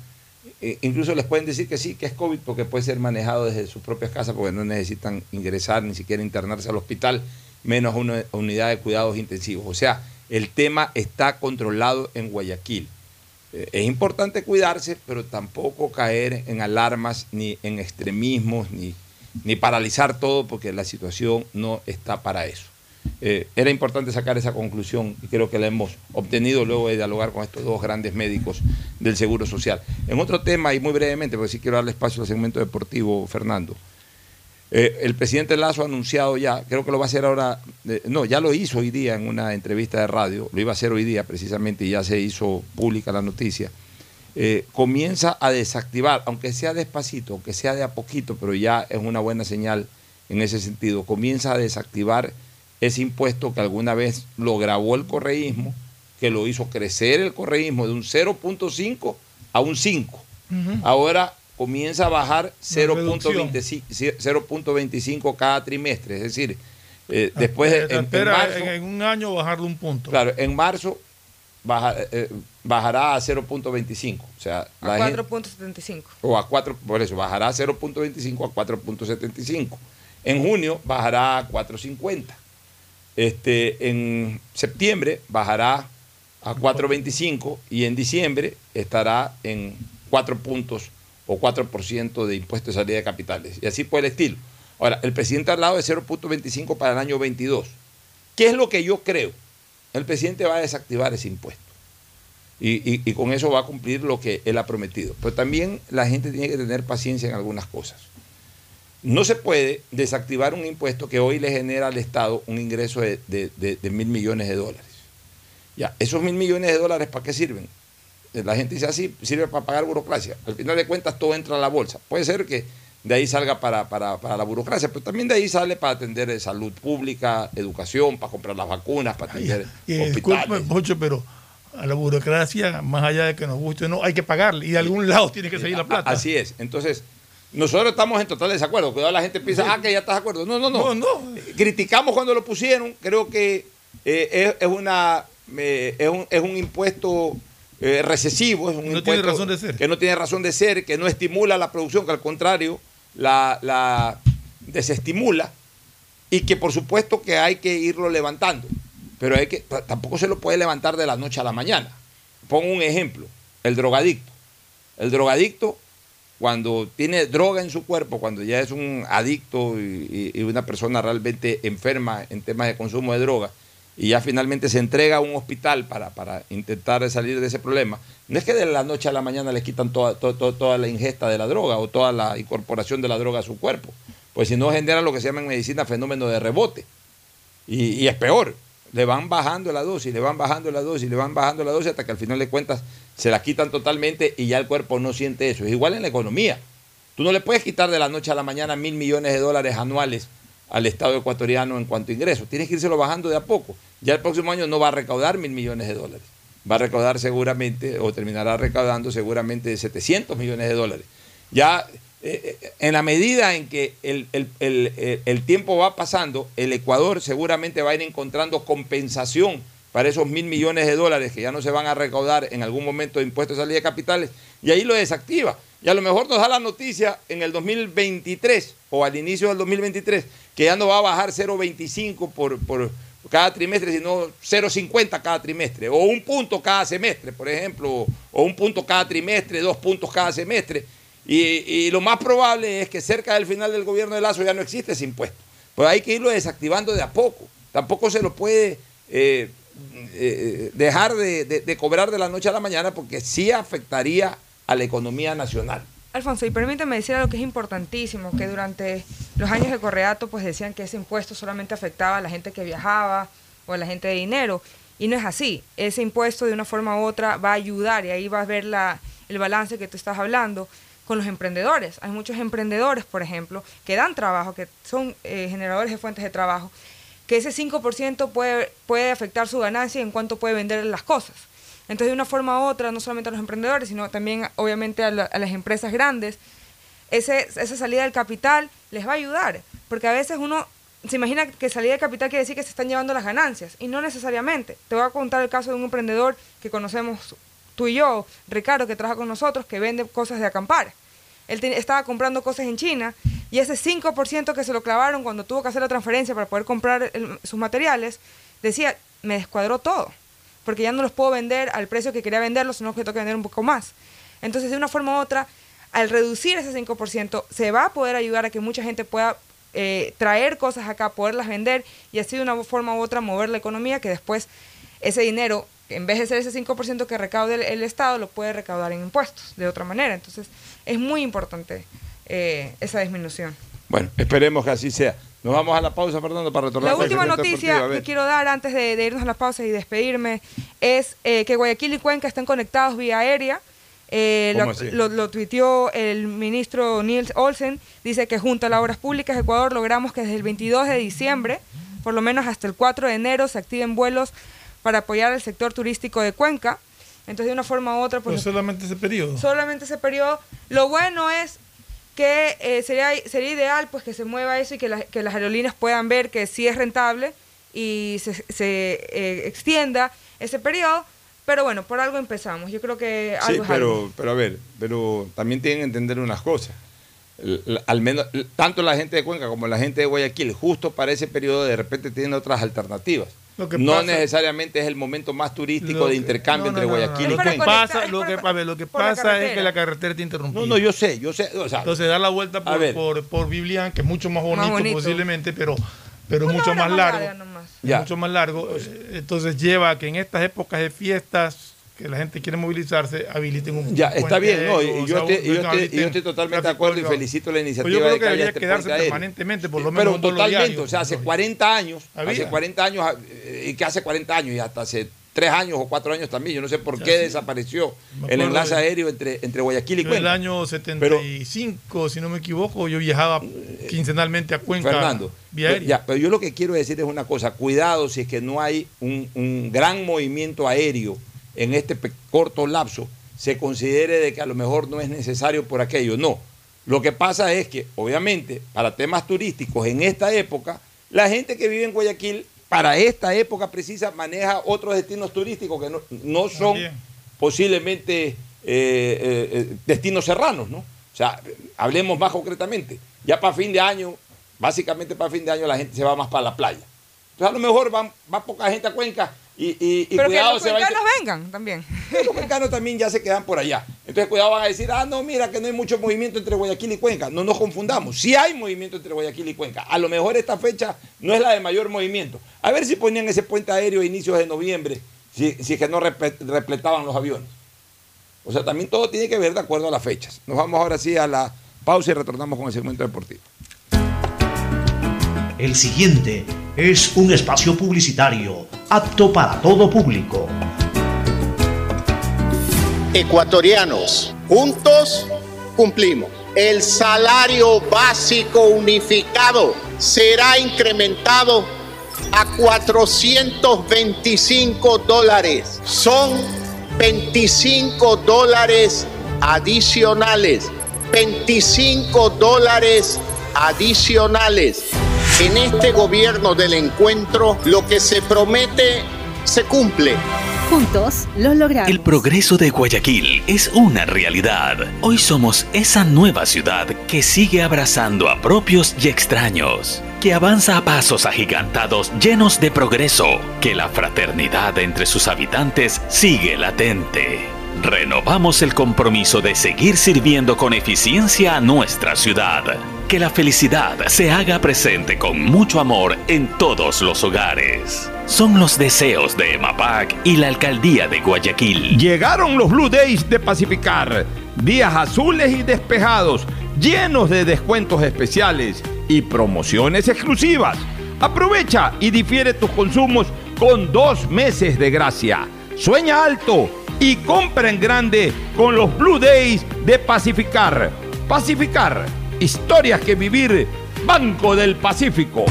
E- incluso les pueden decir que sí, que es COVID, porque puede ser manejado desde sus propias casas, porque no necesitan ingresar ni siquiera internarse al hospital, menos una unidad de cuidados intensivos. O sea, el tema está controlado en Guayaquil. Eh, Es importante cuidarse, pero tampoco caer en alarmas, ni en extremismos, ni, ni paralizar todo, porque la situación no está para eso. Eh, era importante sacar esa conclusión y creo que la hemos obtenido luego de dialogar con estos dos grandes médicos del Seguro Social. En otro tema, y muy brevemente, porque sí quiero darle espacio al segmento deportivo, Fernando. Eh, el presidente Lazo ha anunciado ya, creo que lo va a hacer ahora, eh, no, ya lo hizo hoy día en una entrevista de radio, lo iba a hacer hoy día precisamente y ya se hizo pública la noticia. Eh, comienza a desactivar, aunque sea despacito, aunque sea de a poquito, pero ya es una buena señal en ese sentido, comienza a desactivar ese impuesto que alguna vez lo grabó el correísmo, que lo hizo crecer el correísmo de un 0.5 a un 5. Ahora comienza a bajar 0.25 0.25 cada trimestre. Es decir, eh, después de, Eh, en- en, marzo, en, en un año bajarle un punto. claro, en marzo baja- eh, bajará a 0.25. O sea, A la gente- 4.75. o a 4, por eso, bajará a 0.25 a 4.75. En junio bajará a 4.50. Este, en septiembre bajará a 4.25 y en diciembre estará en 4 puntos o 4% de impuesto de salida de capitales. Y así por el estilo. Ahora, el presidente ha hablado de 0.25 para el año 22. ¿Qué es lo que yo creo? El presidente va a desactivar ese impuesto. Y, y- con eso va a cumplir lo que él ha prometido. Pero también la gente tiene que tener paciencia en algunas cosas. No se puede desactivar un impuesto que hoy le genera al Estado un ingreso de- de- de mil millones de dólares. Ya, esos mil millones de dólares, ¿para qué sirven? Eh, La gente dice así, sirve para pagar burocracia. Al final de cuentas, todo entra a la bolsa. Puede ser que de ahí salga para, para- para la burocracia, pero también de ahí sale para atender eh, salud pública, educación, para comprar las vacunas, para atender Y hospitales. discúlpeme, Pocho, pero a la burocracia, más allá de que nos guste o no, hay que pagarle. Y de algún lado tiene que salir la plata. Así es. Entonces, nosotros estamos en total desacuerdo. Cuidado, la gente piensa, ah, que ya estás de acuerdo. No, no, no. Eh, Criticamos cuando lo pusieron. Creo que eh, es, es una, eh, es, un, es un impuesto eh, recesivo. Es un No tiene razón de ser. Que no tiene razón de ser, que no estimula la producción, que al contrario la, la desestimula. Y que por supuesto que hay que irlo levantando. Pero hay que, tampoco se lo puede levantar de la noche a la mañana. Pongo un ejemplo. El drogadicto. El drogadicto, cuando tiene droga en su cuerpo, cuando ya es un adicto y, y- y una persona realmente enferma en temas de consumo de droga, y ya finalmente se entrega a un hospital para, para intentar salir de ese problema, no es que de la noche a la mañana les quitan toda, to- to- toda la ingesta de la droga o toda la incorporación de la droga a su cuerpo, pues si no genera lo que se llama en medicina fenómeno de rebote. Y, y es peor, le van bajando la dosis, le van bajando la dosis, le van bajando la dosis hasta que al final de cuentas se la quitan totalmente y ya el cuerpo no siente eso. Es igual en la economía. Tú no le puedes quitar de la noche a la mañana mil millones de dólares anuales al Estado ecuatoriano en cuanto a ingresos. Tienes que írselo bajando de a poco. Ya el próximo año no va a recaudar mil millones de dólares. Va a recaudar seguramente, o terminará recaudando seguramente 700 millones de dólares. Ya eh, eh, en la medida en que el, el- el- el- el tiempo va pasando, el Ecuador seguramente va a ir encontrando compensación para esos mil millones de dólares que ya no se van a recaudar en algún momento de impuestos de salida de capitales, y ahí lo desactiva. Y a lo mejor nos da la noticia en el 2023 o al inicio del 2023 que ya no va a bajar 0,25 por, por cada trimestre, sino 0,50 cada trimestre, o un punto cada semestre, por ejemplo, o un punto cada trimestre, dos puntos cada semestre. Y, lo más probable es que cerca del final del gobierno de Lazo ya no existe ese impuesto. Pues hay que irlo desactivando de a poco. Tampoco se lo puede eh, eh, dejar de, de- de cobrar de la noche a la mañana porque sí afectaría a la economía nacional. Alfonso, y permíteme decir algo que es importantísimo, que durante los años de Correato pues decían que ese impuesto solamente afectaba a la gente que viajaba o a la gente de dinero, y no es así. Ese impuesto de una forma u otra va a ayudar, y ahí vas a ver la, el balance que tú estás hablando, con los emprendedores. Hay muchos emprendedores, por ejemplo, que dan trabajo, que son eh, generadores de fuentes de trabajo, que ese 5% puede, puede afectar su ganancia en cuanto puede vender las cosas. Entonces, de una forma u otra, no solamente a los emprendedores, sino también, obviamente, a, la- a las empresas grandes, ese, esa salida del capital les va a ayudar. Porque a veces uno se imagina que salida del capital quiere decir que se están llevando las ganancias, y no necesariamente. Te voy a contar el caso de un emprendedor que conocemos tú y yo, Ricardo, que trabaja con nosotros, que vende cosas de acampar. Él estaba comprando cosas en China y ese 5% que se lo clavaron cuando tuvo que hacer la transferencia para poder comprar sus materiales, decía, me descuadró todo, porque ya no los puedo vender al precio que quería venderlos, sino que tengo que vender un poco más. Entonces, de una forma u otra, al reducir ese 5%, se va a poder ayudar a que mucha gente pueda eh, traer cosas acá, poderlas vender y así de una forma u otra mover la economía, que después ese dinero, en vez de ser ese 5% que recaude el, el Estado, lo puede recaudar en impuestos de otra manera. Entonces, es muy importante eh, esa disminución. Bueno, esperemos que así sea. Nos vamos a la pausa, Fernando, para retornar. La última noticia que quiero dar antes de, de irnos a la pausa y despedirme es eh, que Guayaquil y Cuenca están conectados vía aérea. Eh, lo- lo tuiteó el ministro Niels Olsen. Dice que junto a las Obras Públicas de Ecuador logramos que desde el 22 de diciembre, por lo menos hasta el 4 de enero, se activen vuelos para apoyar al sector turístico de Cuenca. Entonces, de una forma u otra, pues Pero solamente ese periodo. solamente ese periodo. Lo bueno es que eh, sería, sería ideal pues que se mueva eso y que, la- que las aerolíneas puedan ver que sí es rentable y se, se, eh, extienda ese periodo. Pero bueno, por algo empezamos. Yo creo que algo Sí, es algo. pero, pero a ver, pero también tienen que entender unas cosas. Al menos, tanto la gente de Cuenca como la gente de Guayaquil, justo para ese periodo, de repente tienen otras alternativas. Lo que no pasa- necesariamente es el momento más turístico de intercambio no, no, entre no, no, Guayaquil no. y Lo que Cuenca. pasa, lo que, a ver, lo que por la pasa es que la carretera te interrumpió. No, no, yo sé, yo sé. o sea, Entonces da la vuelta por, ver. por, por Biblián, que es mucho más bonito, bonito. posiblemente, pero, pero mucho más largo. mucho más largo. Entonces lleva a que en estas épocas de fiestas que la gente quiere movilizarse, habiliten un Ya, está bien, ¿no? Y yo, estoy, totalmente de acuerdo y felicito la Pues iniciativa yo creo de que debería este quedarse permanentemente, por lo Pero menos vuelo totalmente, o sea, hace 40 años, hace 40 años, eh, y que hace 40 años y hasta hace 3 años o 4 años también, yo no sé por Ya, qué sí. desapareció el enlace de- aéreo entre, entre Guayaquil y Yo en el Cuenca. año 75, si no me equivoco, yo viajaba quincenalmente a Cuenca Fernando, vía pero, ya, pero yo lo que quiero decir es una cosa, cuidado si es que no hay un, un gran movimiento aéreo en este corto lapso, se considere de que a lo mejor no es necesario por aquello. No, lo que pasa es que obviamente para temas turísticos en esta época, la gente que vive en Guayaquil para esta época precisa maneja otros destinos turísticos que no, no son También. posiblemente eh, eh, eh, destinos serranos, ¿no? O sea, hablemos más concretamente. Ya para fin de año, básicamente para fin de año la gente se va más para la playa. Entonces a lo mejor va poca gente a Cuenca y, y- y Pero que cuidado los se va a vengan también. los cuencanos también ya se quedan por allá. Entonces, cuidado, van a decir, ah, no, mira que no hay mucho movimiento entre Guayaquil y Cuenca. No nos confundamos. Sí hay movimiento entre Guayaquil y Cuenca. A lo mejor esta fecha no es la de mayor movimiento. A ver si ponían ese puente aéreo a inicios de noviembre, si, si es que no repletaban los aviones. O sea, también todo tiene que ver de acuerdo a las fechas. Nos vamos ahora sí a la pausa y retornamos con el segmento deportivo. El siguiente es un espacio publicitario apto para todo público. Ecuatorianos, juntos cumplimos. El salario básico unificado será incrementado a 425 dólares. Son 25 dólares adicionales 25 dólares adicionales. En este gobierno del encuentro, lo que se promete se cumple. Juntos lo logramos. El progreso de Guayaquil es una realidad. Hoy somos esa nueva ciudad que sigue abrazando a propios y extraños, que avanza a pasos agigantados llenos de progreso, que la fraternidad entre sus habitantes sigue latente. Renovamos el compromiso de seguir sirviendo con eficiencia a nuestra ciudad. Que la felicidad se haga presente con mucho amor en todos los hogares. Son los deseos de EMAPAC y la Alcaldía de Guayaquil. Llegaron los Blue Days de Pacificar. Días azules y despejados, llenos de descuentos especiales y promociones exclusivas. Aprovecha y difiere tus consumos con dos meses de gracia. Sueña alto y compra en grande con los Blue Days de Pacificar. Pacificar, historias que vivir, Banco del Pacífico.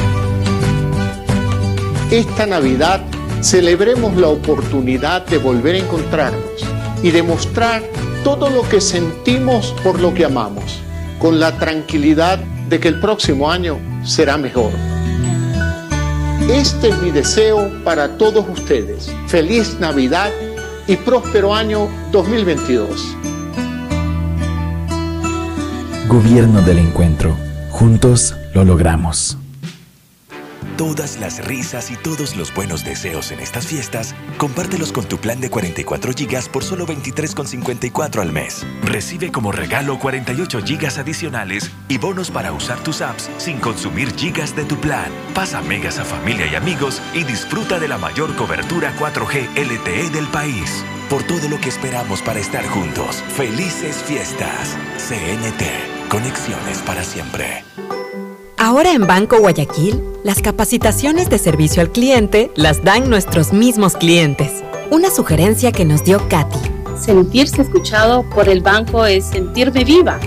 Esta Navidad celebremos la oportunidad de volver a encontrarnos y demostrar todo lo que sentimos por lo que amamos, con la tranquilidad de que el próximo año será mejor. Este es mi deseo para todos ustedes. Feliz Navidad y próspero año 2022. Gobierno del Encuentro. Juntos lo logramos. Todas las risas y todos los buenos deseos en estas fiestas, compártelos con tu plan de 44 GB por solo 23,54 al mes. Recibe como regalo 48 GB adicionales y bonos para usar tus apps sin consumir gigas de tu plan. Pasa megas a familia y amigos y disfruta de la mayor cobertura 4G LTE del país. Por todo lo que esperamos para estar juntos. Felices fiestas. CNT. Conexiones para siempre. Ahora en Banco Guayaquil, las capacitaciones de servicio al cliente las dan nuestros mismos clientes. Una sugerencia que nos dio Katy. Sentirse escuchado por el banco es sentirme viva.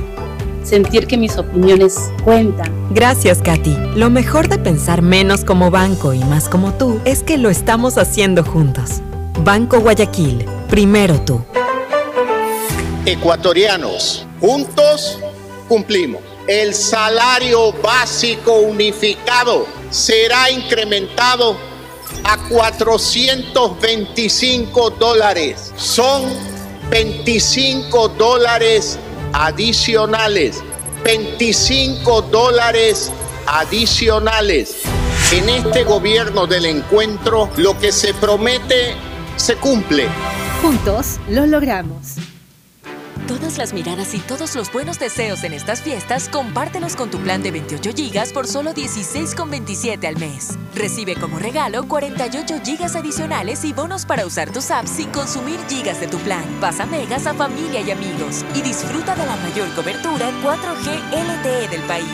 Sentir que mis opiniones cuentan. Gracias, Katy. Lo mejor de pensar menos como banco y más como tú es que lo estamos haciendo juntos. Banco Guayaquil, primero tú. Ecuatorianos, juntos cumplimos. El salario básico unificado será incrementado a 425 dólares. Son 25 dólares adicionales. 25 dólares adicionales. En este gobierno del encuentro, lo que se promete se cumple. Juntos lo logramos. Todas las miradas y todos los buenos deseos en estas fiestas, compártelos con tu plan de 28 GB por solo 16,27 al mes. Recibe como regalo 48 GB adicionales y bonos para usar tus apps sin consumir gigas de tu plan. Pasa megas a familia y amigos y disfruta de la mayor cobertura 4G LTE del país.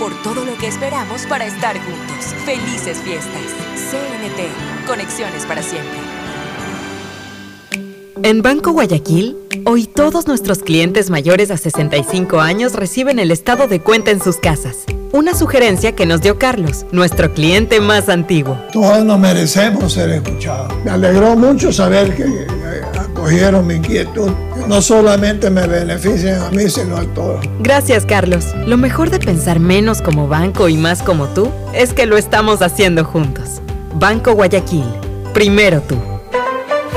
Por todo lo que esperamos para estar juntos. Felices fiestas. CNT. Conexiones para siempre. En Banco Guayaquil, hoy todos nuestros clientes mayores a 65 años reciben el estado de cuenta en sus casas. Una sugerencia que nos dio Carlos, nuestro cliente más antiguo. Todos nos merecemos ser escuchados. Me alegró mucho saber que eh, acogieron mi inquietud. No solamente me benefician a mí, sino a todos. Gracias, Carlos. Lo mejor de pensar menos como banco y más como tú es que lo estamos haciendo juntos. Banco Guayaquil, primero tú.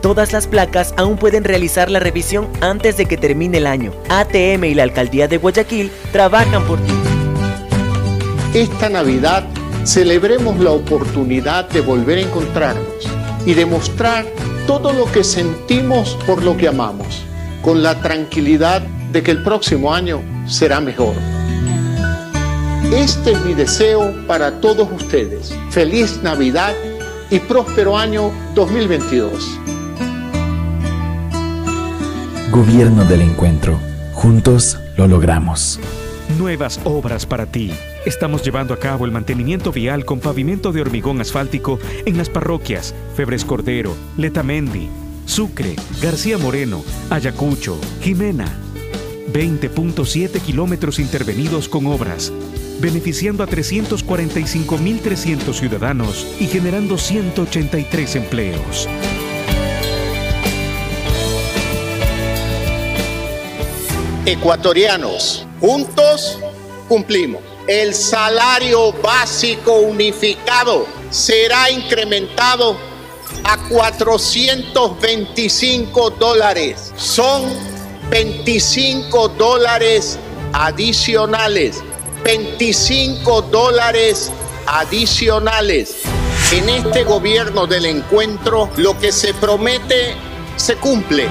Todas las placas aún pueden realizar la revisión antes de que termine el año. ATM y la Alcaldía de Guayaquil trabajan por ti. Esta Navidad celebremos la oportunidad de volver a encontrarnos y demostrar todo lo que sentimos por lo que amamos, con la tranquilidad de que el próximo año será mejor. Este es mi deseo para todos ustedes. Feliz Navidad y próspero año 2022. Gobierno del Encuentro. Juntos lo logramos. Nuevas obras para ti. Estamos llevando a cabo el mantenimiento vial con pavimento de hormigón asfáltico en las parroquias Febres Cordero, Letamendi, Sucre, García Moreno, Ayacucho, Jimena. 20.7 kilómetros intervenidos con obras, beneficiando a 345.300 ciudadanos y generando 183 empleos. Ecuatorianos, juntos cumplimos. El salario básico unificado será incrementado a 425 dólares. Son 25 dólares adicionales. 25 dólares adicionales. En este gobierno del encuentro, lo que se promete se cumple.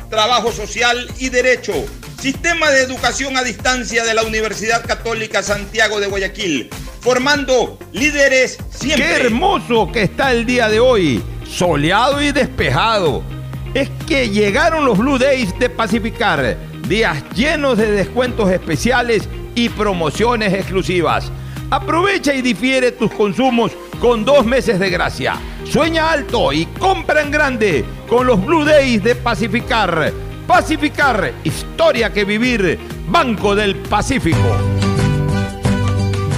trabajo social y derecho. Sistema de educación a distancia de la Universidad Católica Santiago de Guayaquil, formando líderes siempre. ¡Qué hermoso que está el día de hoy! Soleado y despejado. Es que llegaron los Blue Days de Pacificar, días llenos de descuentos especiales y promociones exclusivas. Aprovecha y difiere tus consumos con dos meses de gracia. Sueña alto y compra en grande con los Blue Days de Pacificar. Pacificar, historia que vivir, Banco del Pacífico.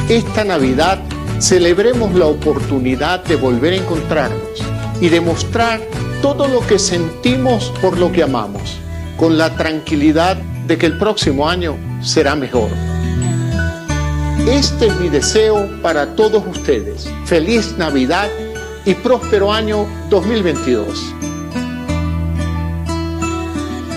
Esta Navidad celebremos la oportunidad de volver a encontrarnos y demostrar todo lo que sentimos por lo que amamos, con la tranquilidad de que el próximo año será mejor. Este es mi deseo para todos ustedes. Feliz Navidad y próspero año 2022.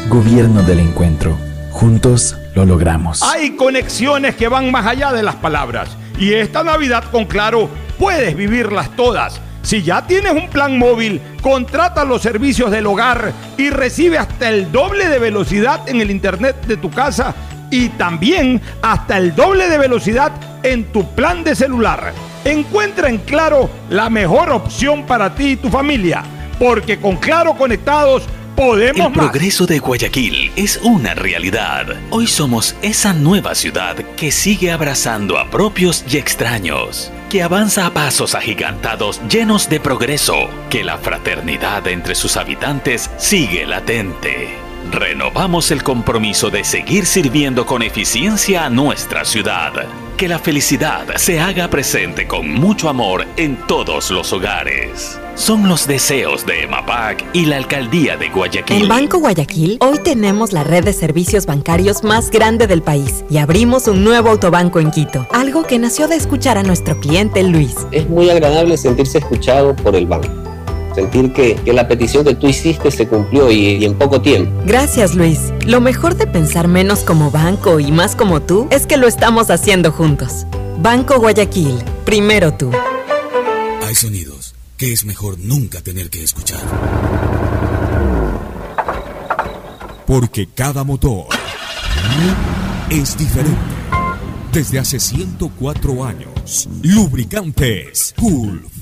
Gobierno del Encuentro. Juntos lo logramos. Hay conexiones que van más allá de las palabras. Y esta Navidad con Claro puedes vivirlas todas. Si ya tienes un plan móvil, contrata los servicios del hogar y recibe hasta el doble de velocidad en el internet de tu casa y también hasta el doble de velocidad en tu plan de celular. Encuentra en Claro la mejor opción para ti y tu familia, porque con Claro conectados podemos El progreso de Guayaquil es una realidad. Hoy somos esa nueva ciudad que sigue abrazando a propios y extraños, que avanza a pasos agigantados llenos de progreso, que la fraternidad entre sus habitantes sigue latente. Renovamos el compromiso de seguir sirviendo con eficiencia a nuestra ciudad. Que la felicidad se haga presente con mucho amor en todos los hogares. Son los deseos de EMAPAC y la Alcaldía de Guayaquil. En Banco Guayaquil, hoy tenemos la red de servicios bancarios más grande del país y abrimos un nuevo autobanco en Quito, algo que nació de escuchar a nuestro cliente Luis. Es muy agradable sentirse escuchado por el banco. Sentir que, que la petición que tú hiciste se cumplió y, y en poco tiempo. Gracias Luis. Lo mejor de pensar menos como banco y más como tú es que lo estamos haciendo juntos. Banco Guayaquil, primero tú. Hay sonidos que es mejor nunca tener que escuchar. Porque cada motor es diferente. Desde hace 104 años, lubricantes Gulf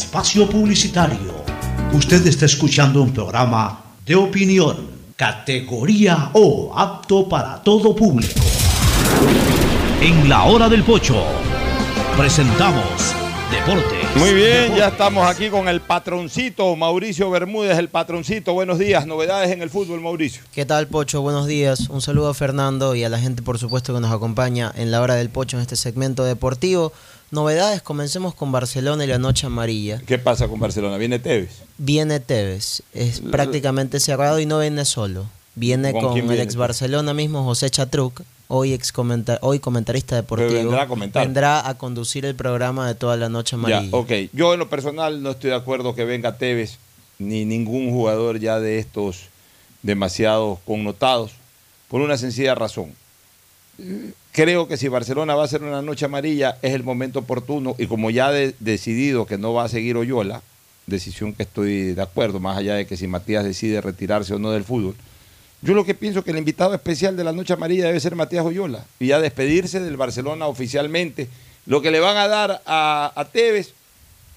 espacio publicitario. Usted está escuchando un programa de opinión, categoría O, apto para todo público. En la hora del pocho, presentamos Deportes. Muy bien, ya estamos aquí con el patroncito, Mauricio Bermúdez, el patroncito. Buenos días, novedades en el fútbol, Mauricio. ¿Qué tal, Pocho? Buenos días. Un saludo a Fernando y a la gente, por supuesto, que nos acompaña en la hora del Pocho en este segmento deportivo. Novedades, comencemos con Barcelona y la noche amarilla. ¿Qué pasa con Barcelona? ¿Viene Tevez? Viene Tevez, es prácticamente cerrado y no viene solo. Viene ¿Con el viene? ex Barcelona mismo, José Chatruc, hoy, ex hoy comentarista deportivo. vendrá a comentar. Vendrá a conducir el programa de toda la noche Ya, amarilla. ok. Yo en lo personal no estoy de acuerdo que venga Tevez, ni ningún jugador ya de estos demasiados connotados, por una sencilla razón. Creo que si Barcelona va a hacer una noche amarilla es el momento oportuno y como ya he decidido que no va a seguir Oyola, decisión que estoy de acuerdo, más allá de que si Matías decide retirarse o no del fútbol, yo lo que pienso que el invitado especial de la noche amarilla debe ser Matías Oyola y ya despedirse del Barcelona oficialmente. Lo que le van a dar a, a Tevez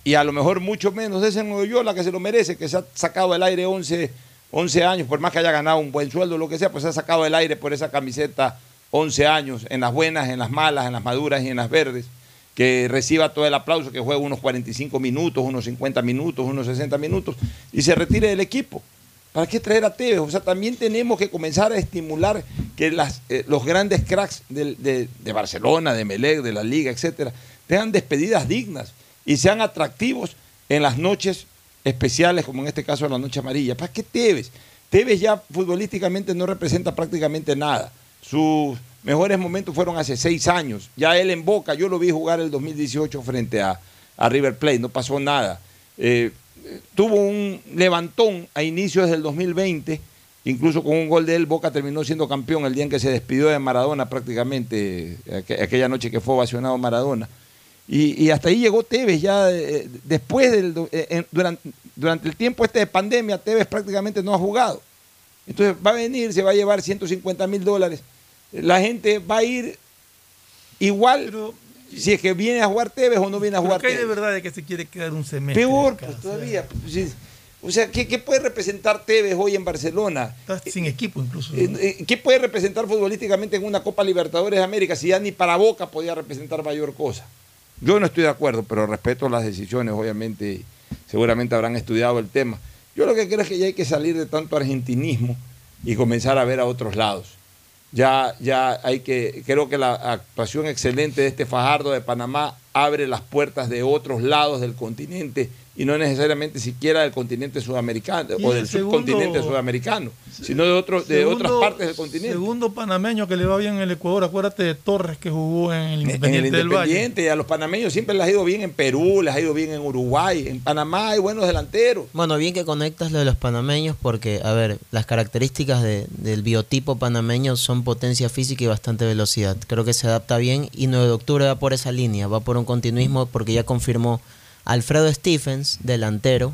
y a lo mejor mucho menos de ese Oyola que se lo merece, que se ha sacado del aire 11, 11 años, por más que haya ganado un buen sueldo, lo que sea, pues se ha sacado del aire por esa camiseta 11 años, en las buenas, en las malas, en las maduras y en las verdes, que reciba todo el aplauso, que juegue unos 45 minutos, unos 50 minutos, unos 60 minutos y se retire del equipo. ¿Para qué traer a Tevez? O sea, también tenemos que comenzar a estimular que las, eh, los grandes cracks del- de, de Barcelona, de Melec, de la Liga, etcétera, tengan despedidas dignas y sean atractivos en las noches especiales, como en este caso la noche amarilla. ¿Para qué Tevez? Tevez ya futbolísticamente no representa prácticamente nada. Sus mejores momentos fueron hace seis años. Ya él en Boca, yo lo vi jugar el 2018 frente a, a River Plate, no pasó nada. Eh, tuvo un levantón a inicios del 2020, incluso con un gol de él, Boca terminó siendo campeón el día en que se despidió de Maradona prácticamente, aqu- aquella noche que fue ovacionado Maradona. Y, y hasta ahí llegó Tevez, ya eh, después del, eh, durante, durante el tiempo este de pandemia, Tevez prácticamente no ha jugado. Entonces va a venir, se va a llevar 150 mil dólares. La gente va a ir igual si es que viene a jugar Tevez o no viene a jugar ¿qué hay de Tevez. verdad de que se quiere quedar un semestre? Peor, pues, todavía. pues. O sea, ¿qué, qué puede representar Tevez hoy en Barcelona? Está sin equipo incluso. Eh, eh, ¿Qué puede representar futbolísticamente en una Copa Libertadores de América si ya ni para Boca podía representar mayor cosa? Yo no estoy de acuerdo, pero respeto las decisiones, obviamente, seguramente habrán estudiado el tema. Yo lo que creo es que ya hay que salir de tanto argentinismo y comenzar a ver a otros lados. Ya, ya hay que, creo que la actuación excelente de este Fajardo de Panamá abre las puertas de otros lados del continente y no necesariamente siquiera del continente sudamericano o el del segundo- subcontinente sudamericano, sino de, otros de Segundo- otras partes del continente. Segundo panameño que le va bien en el Ecuador. Acuérdate de Torres que jugó en el En Independiente, el del Valle. Independiente, a los panameños siempre les ha ido bien en Perú, les ha ido bien en Uruguay, en Panamá hay buenos delanteros. Bueno, bien que conectas lo de los panameños porque, a ver, las características de- del biotipo panameño son potencia física y bastante velocidad. Creo que se adapta bien y 9 de octubre va por esa línea, va por un continuismo porque ya confirmó Alfredo Stephens, delantero,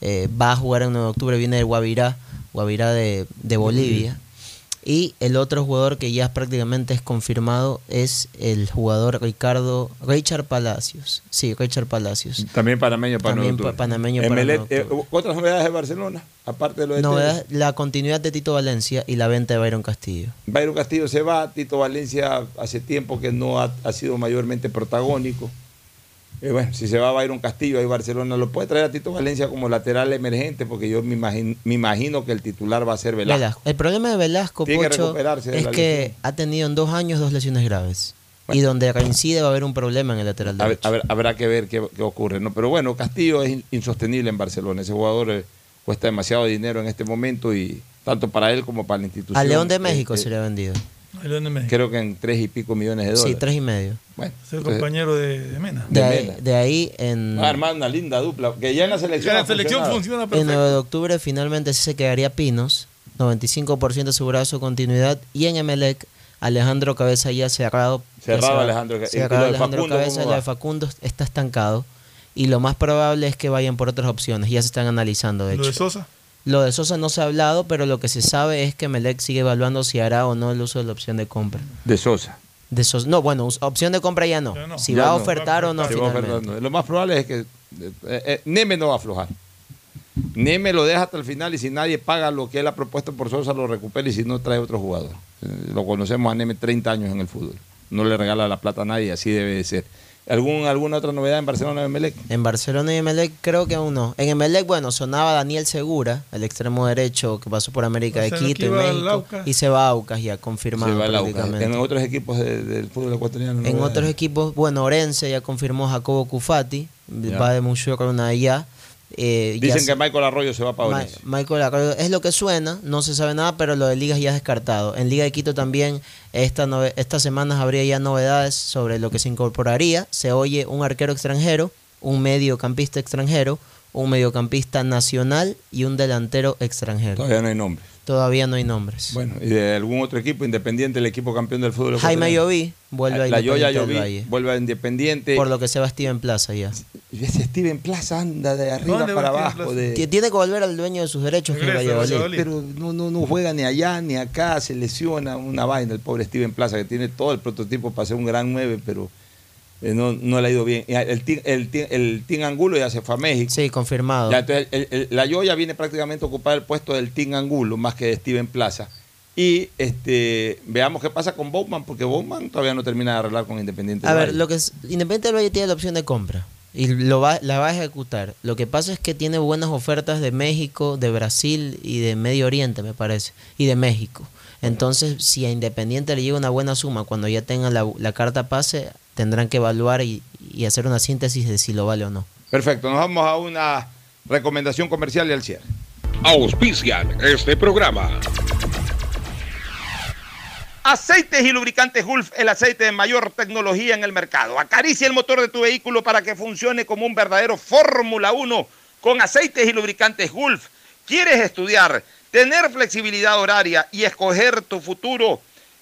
eh, va a jugar en 9 de octubre, viene de Guavirá, Guavirá de, de Bolivia. Y el otro jugador que ya prácticamente es confirmado es el jugador Ricardo Richard Palacios. Sí, Richard Palacios. También panameño para También pa- panameño para eh, otras novedades de Barcelona, aparte de lo de Novedad, Tevez. la continuidad de Tito Valencia y la venta de Byron Castillo. Byron Castillo se va, Tito Valencia hace tiempo que no ha, ha sido mayormente protagónico. Eh, bueno, si se va Byron Castillo, ahí Barcelona lo puede traer a Tito Valencia como lateral emergente, porque yo me imagino, me imagino que el titular va a ser Velasco. Velasco. El problema de Velasco, Tiene que Pocho, recuperarse de es que lesión. ha tenido en dos años dos lesiones graves. Y donde reincide va a haber un problema en el lateral A derecho. a ver, habrá que ver qué, qué ocurre. ¿no? Pero bueno, Castillo es in- insostenible en Barcelona. Ese jugador eh, cuesta demasiado dinero en este momento y tanto para él como para la institución. A León de eh, México eh, se le ha vendido. Creo que en tres y pico millones de Sí, dólares. tres y medio. Bueno, Es el entonces, compañero de, de Mena. De de ahí, Mena. de ahí en, va a armar una linda dupla. Que ya en la selección. Ya la selección funciona en 9 de octubre finalmente sí se quedaría Pinos, 95% asegurado su continuidad. Y en Emelec, Alejandro Cabeza ya cerrado. Cerrado va- Alejandro Ca- ¿y Cerrado lo Alejandro Facundo, Cabeza, lo va? de Facundo está estancado. Y lo más probable es que vayan por otras opciones. Ya se están analizando, de Lo hecho. de Sosa. Lo de Sosa no se ha hablado, pero lo que se sabe es que Melec sigue evaluando si hará o no el uso de la opción de compra. De Sosa. De Sosa, no, bueno, opción de compra ya no. Ya no. Si Ya va a no. ofertar o finalmente. ofertar, no. Lo más probable es que eh, eh, Neme no va a aflojar. Neme lo deja hasta el final y si nadie paga lo que él ha propuesto por Sosa lo recupera y si no trae otro jugador. Eh, Lo conocemos a Neme 30 años en el fútbol. No le regala la plata a nadie, así debe de ser. ¿Algún, ¿Alguna otra novedad en Barcelona y Emelec? En Barcelona y Emelec creo que aún no. En Emelec, bueno, sonaba Daniel Segura, el extremo derecho que pasó por América O de sea, Quito y México. Y se va a Aucas ya, confirmado Se va prácticamente. En otros equipos de- del fútbol ecuatoriano. En otros equipos, bueno, Orense ya confirmó Jacobo Cufati, Ya. va de Mushuacron allá. Eh, Dicen que Michael Arroyo se va para Ma-. Michael Arroyo, es lo que suena, no se sabe nada, pero lo de ligas ya es descartado. En Liga de Quito también esta estas semanas habría ya novedades sobre lo que se incorporaría. Se oye un arquero extranjero, un mediocampista extranjero, un mediocampista nacional y un delantero extranjero. Todavía no hay nombre. Todavía no hay nombres. Bueno, y de algún otro equipo independiente, el equipo campeón del fútbol Jaime. Ayoví vuelve a La Yoya Independiente Valle. vuelve a Independiente. Por lo que se va Steven Plaza ya. Y ese Steven Plaza anda de arriba ¿Dónde para abajo. De... Ti- Tiene que volver al dueño de sus derechos, que Valladolid. Pero no, no, no juega ni allá ni acá, se lesiona una vaina el pobre Steven Plaza, que tiene todo el prototipo para ser un gran 9, pero no, no le ha ido bien. El el, el Team Angulo ya se fue a México. Sí, confirmado. Ya, entonces, el- el- la Yoya viene prácticamente a ocupar el puesto del Team Angulo más que de Steven Plaza. Y este veamos qué pasa con Bowman, porque Bowman todavía no termina de arreglar con Independiente. A del ver, Valle. lo que es, Independiente del Valle tiene la opción de compra y lo va, la va a ejecutar. Lo que pasa es que tiene buenas ofertas de México, de Brasil y de Medio Oriente, me parece, y de México. Entonces, si a Independiente le llega una buena suma cuando ya tenga la, la carta pase, tendrán que evaluar y, y hacer una síntesis de si lo vale o no. Perfecto, nos vamos a una recomendación comercial y al cierre. Auspician este programa. Aceites y lubricantes Gulf, el aceite de mayor tecnología en el mercado. Acaricia el motor de tu vehículo para que funcione como un verdadero Fórmula 1 con aceites y lubricantes Gulf. ¿Quieres estudiar, tener flexibilidad horaria y escoger tu futuro?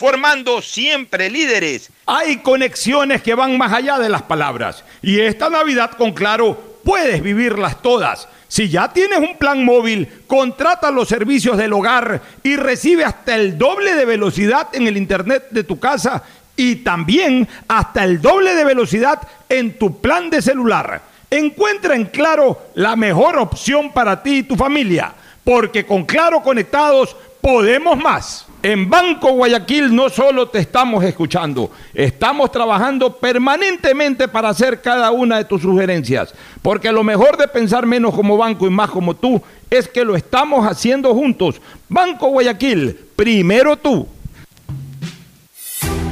formando siempre líderes. Hay conexiones que van más allá de las palabras. Y esta Navidad con Claro puedes vivirlas todas. Si ya tienes un plan móvil, contrata los servicios del hogar y recibe hasta el doble de velocidad en el internet de tu casa y también hasta el doble de velocidad en tu plan de celular. Encuentra en Claro la mejor opción para ti y tu familia, porque con Claro conectados podemos más. En Banco Guayaquil no solo te estamos escuchando, estamos trabajando permanentemente para hacer cada una de tus sugerencias, porque lo mejor de pensar menos como banco y más como tú es que lo estamos haciendo juntos. Banco Guayaquil, primero tú.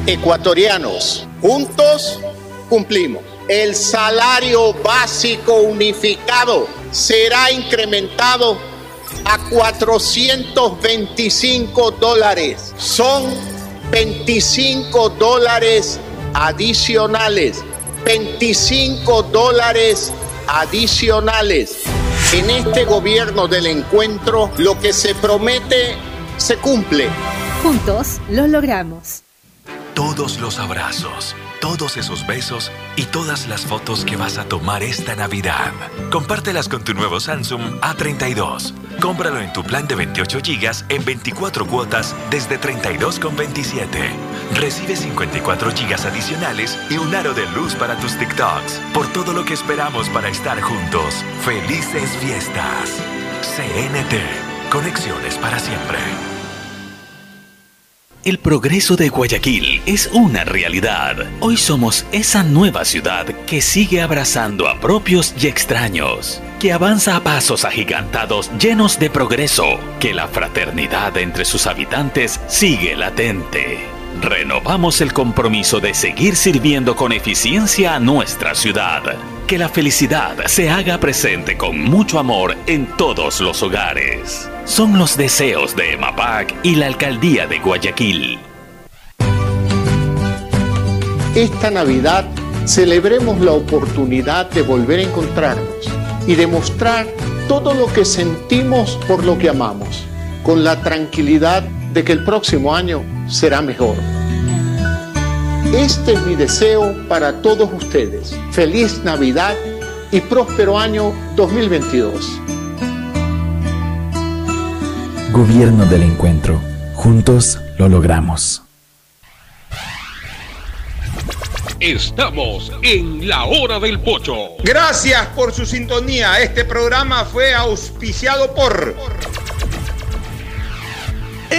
Ecuatorianos, juntos cumplimos. El salario básico unificado será incrementado a 425 dólares. Son 25 dólares adicionales. 25 dólares adicionales. En este gobierno del encuentro, lo que se promete se cumple. Juntos lo logramos. Todos los abrazos, todos esos besos y todas las fotos que vas a tomar esta Navidad. Compártelas con tu nuevo Samsung A32. Cómpralo en tu plan de 28 GB en 24 cuotas desde 32,27. Recibe 54 GB adicionales y un aro de luz para tus TikToks. Por todo lo que esperamos para estar juntos. Felices fiestas. CNT. Conexiones para siempre. El progreso de Guayaquil es una realidad. Hoy somos esa nueva ciudad que sigue abrazando a propios y extraños, que avanza a pasos agigantados llenos de progreso, que la fraternidad entre sus habitantes sigue latente. Renovamos el compromiso de seguir sirviendo con eficiencia a nuestra ciudad. Que la felicidad se haga presente con mucho amor en todos los hogares. Son los deseos de EMAPAC y la Alcaldía de Guayaquil. Esta Navidad celebremos la oportunidad de volver a encontrarnos y demostrar todo lo que sentimos por lo que amamos, con la tranquilidad de que el próximo año será mejor. Este es mi deseo para todos ustedes. Feliz Navidad y próspero año 2022. Gobierno del Encuentro. Juntos lo logramos. Estamos en la hora del pocho. Gracias por su sintonía. Este programa fue auspiciado por...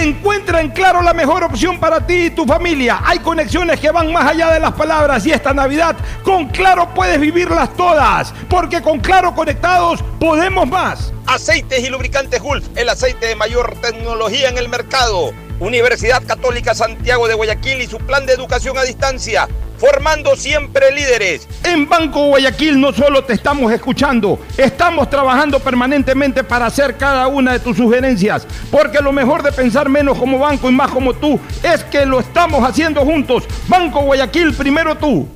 Encuentra en Claro la mejor opción para ti y tu familia. Hay conexiones que van más allá de las palabras y esta Navidad con Claro puedes vivirlas todas. Porque con Claro conectados podemos más. Aceites y lubricantes Gulf, el aceite de mayor tecnología en el mercado. Universidad Católica Santiago de Guayaquil y su plan de educación a distancia, formando siempre líderes. En Banco Guayaquil no solo te estamos escuchando, estamos trabajando permanentemente para hacer cada una de tus sugerencias, porque lo mejor de pensar menos como banco y más como tú es que lo estamos haciendo juntos. Banco Guayaquil, primero tú.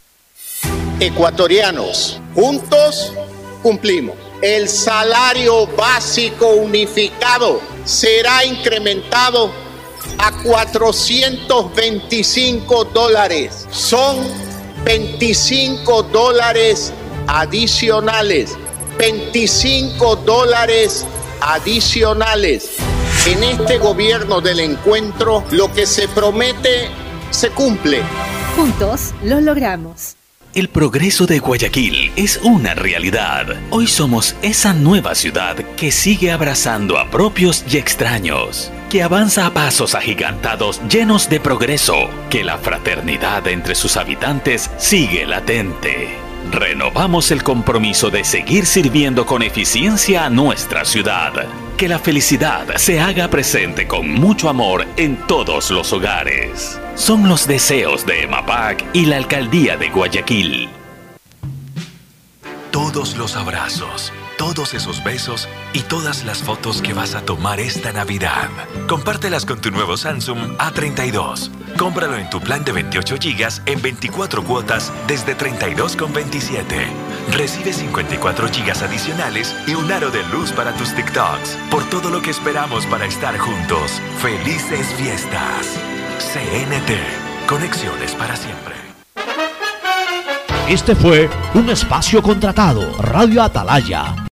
Ecuatorianos, juntos cumplimos. El salario básico unificado será incrementado a 425 dólares. Son 25 dólares adicionales. 25 dólares adicionales. En este gobierno del encuentro, lo que se promete se cumple. Juntos lo logramos. El progreso de Guayaquil es una realidad. Hoy somos esa nueva ciudad que sigue abrazando a propios y extraños, que avanza a pasos agigantados llenos de progreso, que la fraternidad entre sus habitantes sigue latente. Renovamos el compromiso de seguir sirviendo con eficiencia a nuestra ciudad. Que la felicidad se haga presente con mucho amor en todos los hogares. Son los deseos de EMAPAC y la Alcaldía de Guayaquil. Todos los abrazos, todos esos besos y todas las fotos que vas a tomar esta Navidad. Compártelas con tu nuevo Samsung A32. Cómpralo en tu plan de 28 GB en 24 cuotas desde 32,27. Recibe 54 GB adicionales y un aro de luz para tus TikToks. Por todo lo que esperamos para estar juntos. Felices fiestas. CNT. Conexiones para siempre. Este fue un espacio contratado. Radio Atalaya